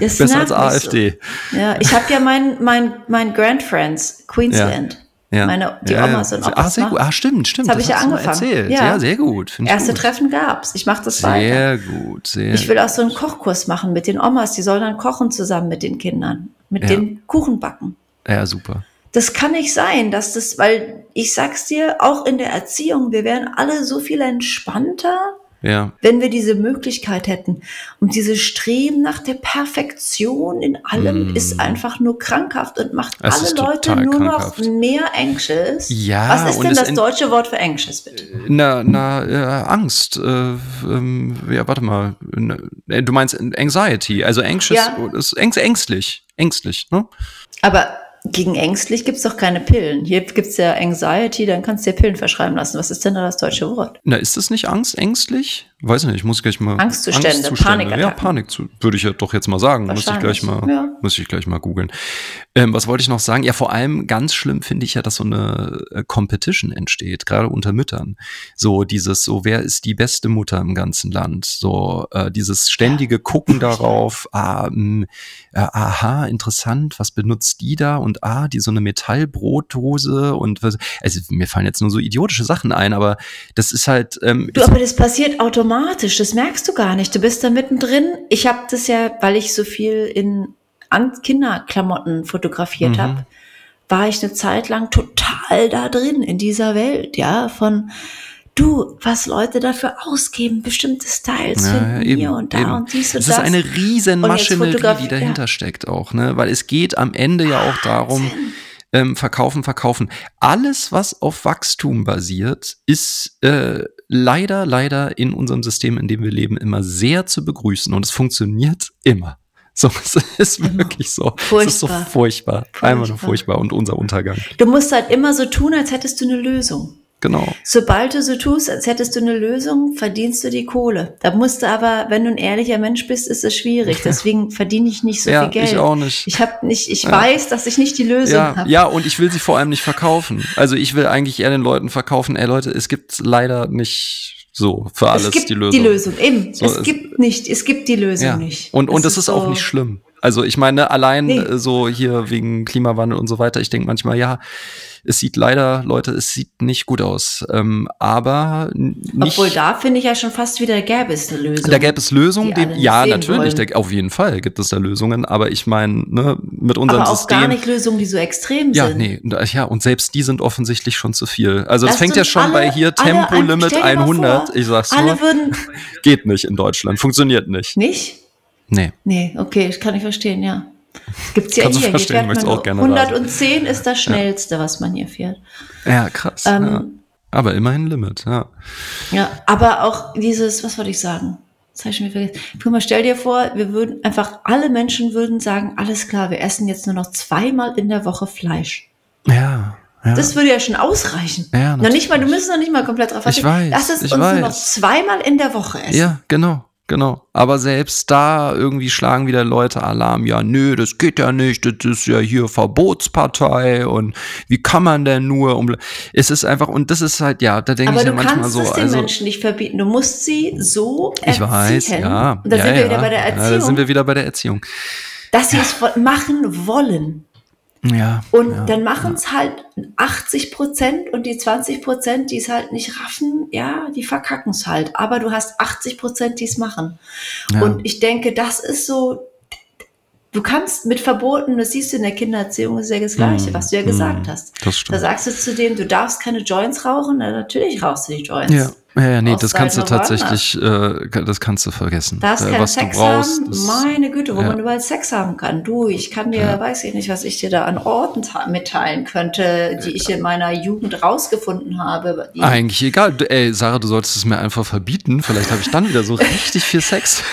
Das Besser als AfD. So. Ja, ich habe ja mein, mein, mein Grandfriends, Queensland. Ja. Ja. Meine, die ja, Omas und Opas. Ah, sehr gut. Ah, stimmt, stimmt. Das habe ich ja angefangen. Ja. ja. sehr gut. Erste gut. Treffen gab's. Ich mache das sehr weiter. Sehr gut, sehr Ich will auch so einen Kochkurs machen mit den Omas. Die sollen dann kochen zusammen mit den Kindern. Mit ja. den Kuchen backen. Ja, super. Das kann nicht sein, dass das, weil ich sag's dir, auch in der Erziehung, wir wären alle so viel entspannter, ja. Wenn wir diese Möglichkeit hätten. Und dieses Streben nach der Perfektion in allem mm. ist einfach nur krankhaft und macht es alle Leute nur krankhaft. noch mehr anxious. Ja, Was ist denn das deutsche Wort für anxious, bitte? Na, na äh, Angst. Äh, ähm, ja, warte mal. Äh, du meinst Anxiety. Also anxious ja. ist ängstlich. Ängstlich, ne? Aber gegen ängstlich gibt es doch keine Pillen. Hier gibt es ja Anxiety, dann kannst du dir Pillen verschreiben lassen. Was ist denn da das deutsche Wort? Na, ist das nicht Angst, ängstlich? Weiß nicht, ich muss gleich mal. Angstzustände, Angstzustände. Panikattacken. Ja, Panik, zu, würde ich ja doch jetzt mal sagen. Muss ich gleich mal, ja. muss ich gleich mal googeln. Ähm, was wollte ich noch sagen? Ja, vor allem ganz schlimm finde ich ja, dass so eine äh, Competition entsteht, gerade unter Müttern. So dieses, so wer ist die beste Mutter im ganzen Land? So äh, dieses ständige Gucken darauf, ah, mh, hm, äh, aha, interessant, was benutzt die da? Und ah, die so eine Metallbrotdose und was, also mir fallen jetzt nur so idiotische Sachen ein, aber das ist halt. Ähm, du, aber das passiert automatisch, das merkst du gar nicht. Du bist da mittendrin. Ich habe das ja, weil ich so viel in Kinderklamotten fotografiert mhm. habe, war ich eine Zeit lang total da drin in dieser Welt, ja, von du, was Leute dafür ausgeben, bestimmte Styles ja, finden eben, hier und da eben. und dies und das. Das ist eine riesen Maschinerie, die dahinter ja. steckt auch, ne? Weil es geht am Ende ja auch darum, ähm, verkaufen, verkaufen. Alles, was auf Wachstum basiert, ist äh, leider, leider in unserem System, in dem wir leben, immer sehr zu begrüßen und es funktioniert immer. So, es ist immer. wirklich so. Furchtbar. Es ist so furchtbar. furchtbar. Einfach nur furchtbar und unser Untergang. Du musst halt immer so tun, als hättest du eine Lösung. Genau. Sobald du so tust, als hättest du eine Lösung, verdienst du die Kohle. Da musst du aber, wenn du ein ehrlicher Mensch bist, ist es schwierig. Deswegen verdiene ich nicht so ja, viel Geld. Ich auch nicht. Ich habe nicht, ich ja. weiß, dass ich nicht die Lösung ja, habe. Ja, und ich will sie vor allem nicht verkaufen. Also ich will eigentlich eher den Leuten verkaufen, ey Leute, es gibt leider nicht so für alles es gibt die Lösung. Die Lösung, eben. So, es gibt nicht, es gibt die Lösung ja. nicht. Und, und das, das ist, ist so auch nicht schlimm. Also ich meine, allein nee. So hier wegen Klimawandel und so weiter, ich denke manchmal, ja, es sieht leider, Leute, es sieht nicht gut aus. Ähm, aber nicht, Obwohl da finde ich ja schon fast wieder gäbe es eine Lösung. Da gäbe es Lösungen, die, die ja, natürlich, da, auf jeden Fall gibt es da Lösungen, aber ich meine, ne, mit unserem aber auch System. gar nicht Lösungen, die so extrem ja, sind. Nee, ja, und selbst die sind offensichtlich schon zu viel. Also es fängt ja schon alle, bei hier Tempolimit 100. Vor, ich sag's alle würden geht nicht in Deutschland, funktioniert nicht. Nicht? Nee. Nee, okay, ich kann ich verstehen, ja. Gibt's ja Kannst hier. Du verstehen, hier auch gerne 110 ist das schnellste, ja. was man hier fährt. Ja, krass. Ähm, ja. Aber immerhin Limit, ja. Ja, aber auch dieses, was wollte ich sagen? Das habe ich mir vergessen. Guck mal, stell dir vor, wir würden einfach, alle Menschen würden sagen, alles klar, wir essen jetzt nur noch zweimal in der Woche Fleisch. Ja. Ja. Das würde ja schon ausreichen. Ja, noch nicht mal, du müsstest noch nicht mal komplett drauf Ich weiß. Lass es uns weiß. nur noch zweimal in der Woche essen. Ja, genau. Genau. Aber selbst da irgendwie schlagen wieder Leute Alarm. Ja, nö, das geht ja nicht. Das ist ja hier Verbotspartei und wie kann man denn nur um. Es ist einfach, und das ist halt, ja, da denke ich ja manchmal so. Aber du kannst es den also, Menschen nicht verbieten. Du musst sie so erziehen. Ich weiß, ja. Und da ja, sind ja, wir wieder bei der Erziehung. Ja, da sind wir wieder bei der Erziehung. Dass sie es machen wollen. Ja. Und ja, dann machen es ja. halt 80 Prozent und die 20 Prozent, die es halt nicht raffen, ja, die verkacken es halt. Aber du hast 80 Prozent, die es machen. Und ich denke, das ist so, du kannst mit Verboten, das siehst du in der Kindererziehung, ist ja das Gleiche, mm, was du ja gesagt mm, hast. Das stimmt. Da sagst du zu dem, du darfst keine Joints rauchen, na, natürlich rauchst du die Joints. Ja. Ja, ja nee, das kannst du tatsächlich, äh, das kannst du vergessen. Darfst äh, keinen was Sex du brauchst, haben? Meine Güte, wo ja. man überall Sex haben kann. Du, ich kann dir, ja. weiß ich nicht, was ich dir da an Orten mitteilen könnte, die ich in meiner Jugend rausgefunden habe. Eigentlich egal. Ey, Sarah, du solltest es mir einfach verbieten. Vielleicht habe ich dann wieder so richtig viel Sex.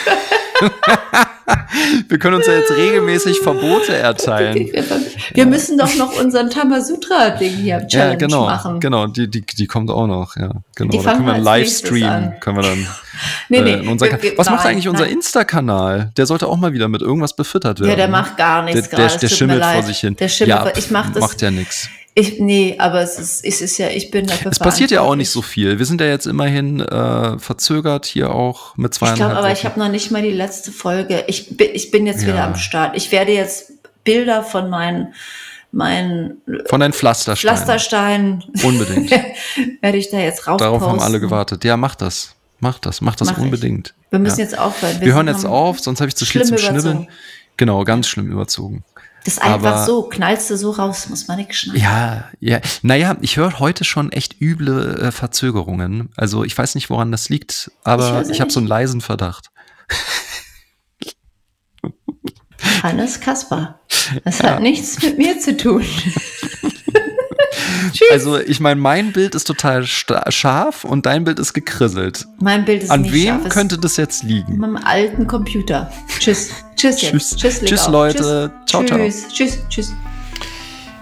Wir können uns ja jetzt regelmäßig Verbote erteilen. Wir müssen doch noch unseren Tamasutra-Ding hier Challenge ja, genau, machen. Genau, die, die, die kommt auch noch. Ja, genau. Die da können wir einen Livestream, können wir dann. nee, nee, äh, wir, Was macht eigentlich unser Insta-Kanal? Der sollte auch mal wieder mit irgendwas befüttert werden. Ja, der macht gar nichts. Der, der, der schimmelt vor sich hin. Der schimmelt, ja, ich mach das, macht ja nichts. Ich, nee, aber es ist, es ist ja, ich bin dafür Es passiert ja auch nicht so viel. Wir sind ja jetzt immerhin äh, verzögert hier auch mit zweieinhalb Ich glaube, aber ich habe noch nicht mal die letzte Folge. Ich, bin, ich bin jetzt ja. wieder am Start. Ich werde jetzt Bilder von meinen meinen von deinen Pflastersteinen. Pflastersteinen. Unbedingt. werde ich da jetzt rauf Darauf haben alle gewartet. Ja, mach das. Mach das. Mach das mach unbedingt. Ich. Wir müssen ja. jetzt aufhören. Wir, Wir hören jetzt auf, sonst habe ich zu viel zum Schnibbeln. Genau, ganz schlimm überzogen. Das ist einfach Aber, so, knallst du so raus, muss man nicht schneiden. Ja, ja. Naja, ich höre heute schon echt üble äh, Verzögerungen. Also ich weiß nicht, woran das liegt, aber ich, ich habe so einen leisen Verdacht. Hannes Kasper. Das ja. hat nichts mit mir zu tun. Also ich meine, mein Bild ist total scharf und dein Bild ist gekrisselt. Mein Bild ist An nicht wem scharf. könnte das jetzt liegen? An meinem alten Computer. Tschüss. Tschüss jetzt. Tschüss, tschüss, tschüss Leute. Tschüss. Ciao, ciao. Tschüss, tschüss, tschüss.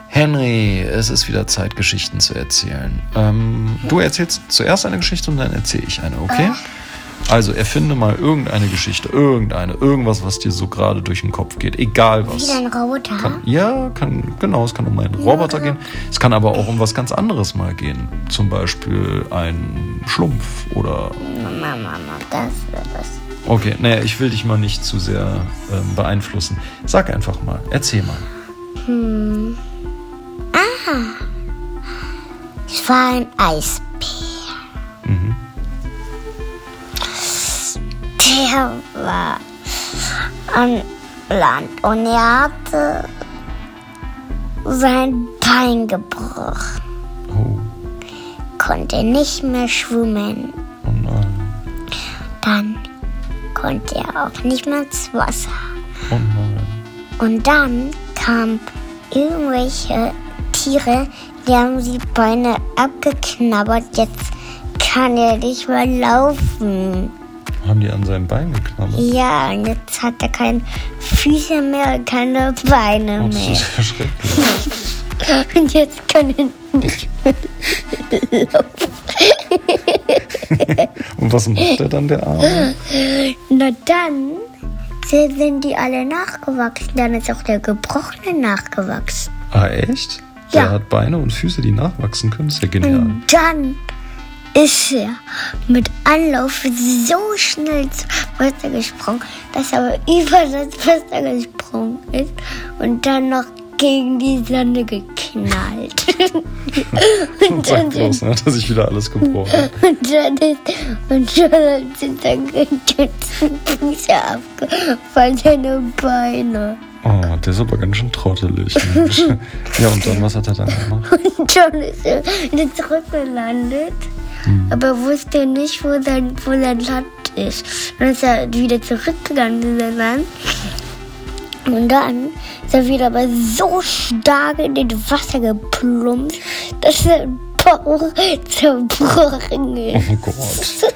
Henry, es ist wieder Zeit, Geschichten zu erzählen. Ähm, du erzählst zuerst eine Geschichte und dann erzähle ich eine, okay? Ach. Also erfinde mal irgendeine Geschichte, irgendeine, irgendwas, was dir so gerade durch den Kopf geht, egal was. Wie ein Roboter? Kann, ja, kann, genau, es kann um einen Roboter ja. gehen. Es kann aber auch um was ganz anderes mal gehen. Zum Beispiel ein Schlumpf oder. Mama, Mama, das, das. Okay, naja, ich will dich mal nicht zu sehr ähm, beeinflussen. Sag einfach mal, erzähl mal. Hm. Ah. Ich war ein Eisbär. Mhm. Der war am Land und er hatte sein Bein gebrochen. Oh. Konnte nicht mehr schwimmen. Oh nein. Dann konnte er auch nicht mehr ins Wasser. Oh nein. Und dann kamen irgendwelche Tiere, die haben die Beine abgeknabbert. Jetzt kann er nicht mehr laufen. Haben die an seinem Bein geknabbert? Ja, und jetzt hat er keine Füße mehr und keine Beine Oh, das mehr. ist ja schrecklich. Und jetzt kann er nicht mehr laufen. Und was macht er dann, der Arme? Na dann sind die alle nachgewachsen. Dann ist auch der Gebrochene nachgewachsen. Ah, echt? Ja. Der hat Beine und Füße, die nachwachsen können. Ist ja genial. Und dann ist er mit Anlauf so schnell zum Wasser gesprungen, dass er über das Wasser gesprungen ist und dann noch gegen die Sonne geknallt. und, dann bloß, sind, ne, dass ich wieder alles gebrochen. und dann ist, und dann sind dann die ganzen Füße abgefallen, seine Beine. Oh, der ist aber ganz schön trottelig. Mensch. ja, und dann, was hat er dann gemacht? Und dann ist er wieder zurückgelandet. Aber wusste nicht, wo sein, wo sein Land ist. Dann ist er wieder zurückgegangen in sein Land. Und dann ist er wieder aber so stark in das Wasser geplumpst, dass sein Bauch zerbrochen ist. Oh Gott.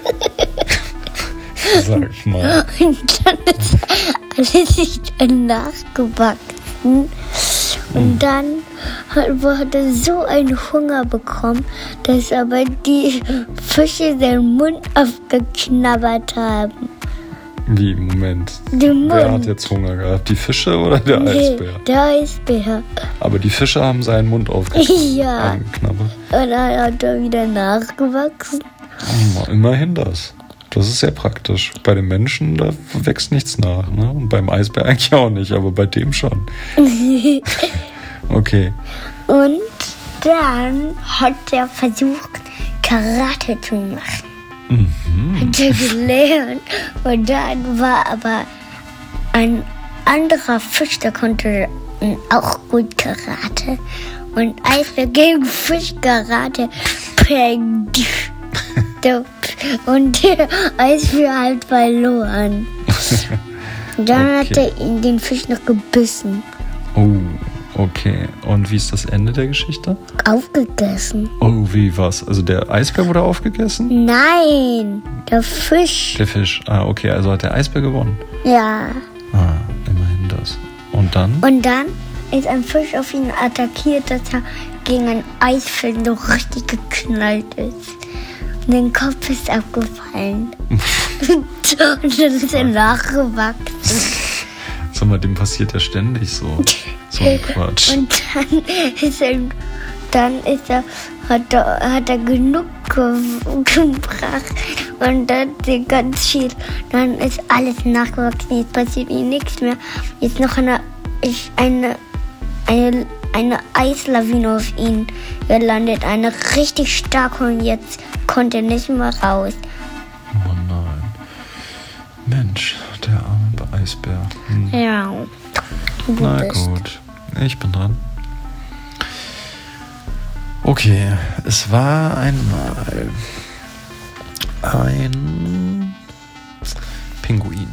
Sag mal. Und dann ist alles wieder nachgewachsen. Und dann hat, hat er so einen Hunger bekommen, dass aber die Fische seinen Mund aufgeknabbert haben. Wie, Moment. Wer hat jetzt Hunger gehabt? Die Fische oder der Nee, Eisbär? der Eisbär. Aber die Fische haben seinen Mund aufgeknabbert. Ja. Und dann hat er wieder nachgewachsen. Oh, immerhin das. Das ist sehr praktisch. Bei den Menschen, da wächst nichts nach. Ne? Und beim Eisbär eigentlich auch nicht, aber bei dem schon. Okay. Und dann hat er versucht, Karate zu machen. Mhm. Hat er gelernt. Und dann war aber ein anderer Fisch, der konnte auch gut Karate. Und als wir gegen Fisch Karate, peng, und der Eisbär halt verloren. Und dann hat Okay. er ihn, den Fisch noch gebissen, Oh, okay. Und wie ist das Ende der Geschichte? aufgegessen. Oh, wie was? Also der Eisbär wurde aufgegessen? Nein, der Fisch. Der Fisch. Ah, okay, also hat der Eisbär gewonnen. Ja. Ah, immerhin das. Und dann? Und dann ist ein Fisch auf ihn attackiert, dass er gegen ein Eisfeld so richtig geknallt ist. Und den Kopf ist abgefallen. Und dann ist er nachgewachsen. Sag mal, dem passiert ja ständig so. So ein Quatsch. Und dann ist er, dann ist er, hat er, hat er genug ge gebracht. Und dann ist ganz viel, dann ist alles nachgewachsen. Jetzt passiert ihm nichts mehr. Jetzt noch eine, ist eine, eine, eine Eislawine auf ihn gelandet. Eine richtig starke und jetzt konnte er nicht mehr raus. Oh nein. Mensch, der arme Eisbär. Hm. Ja. Na gut, ich bin dran. Okay, es war einmal ein Pinguin.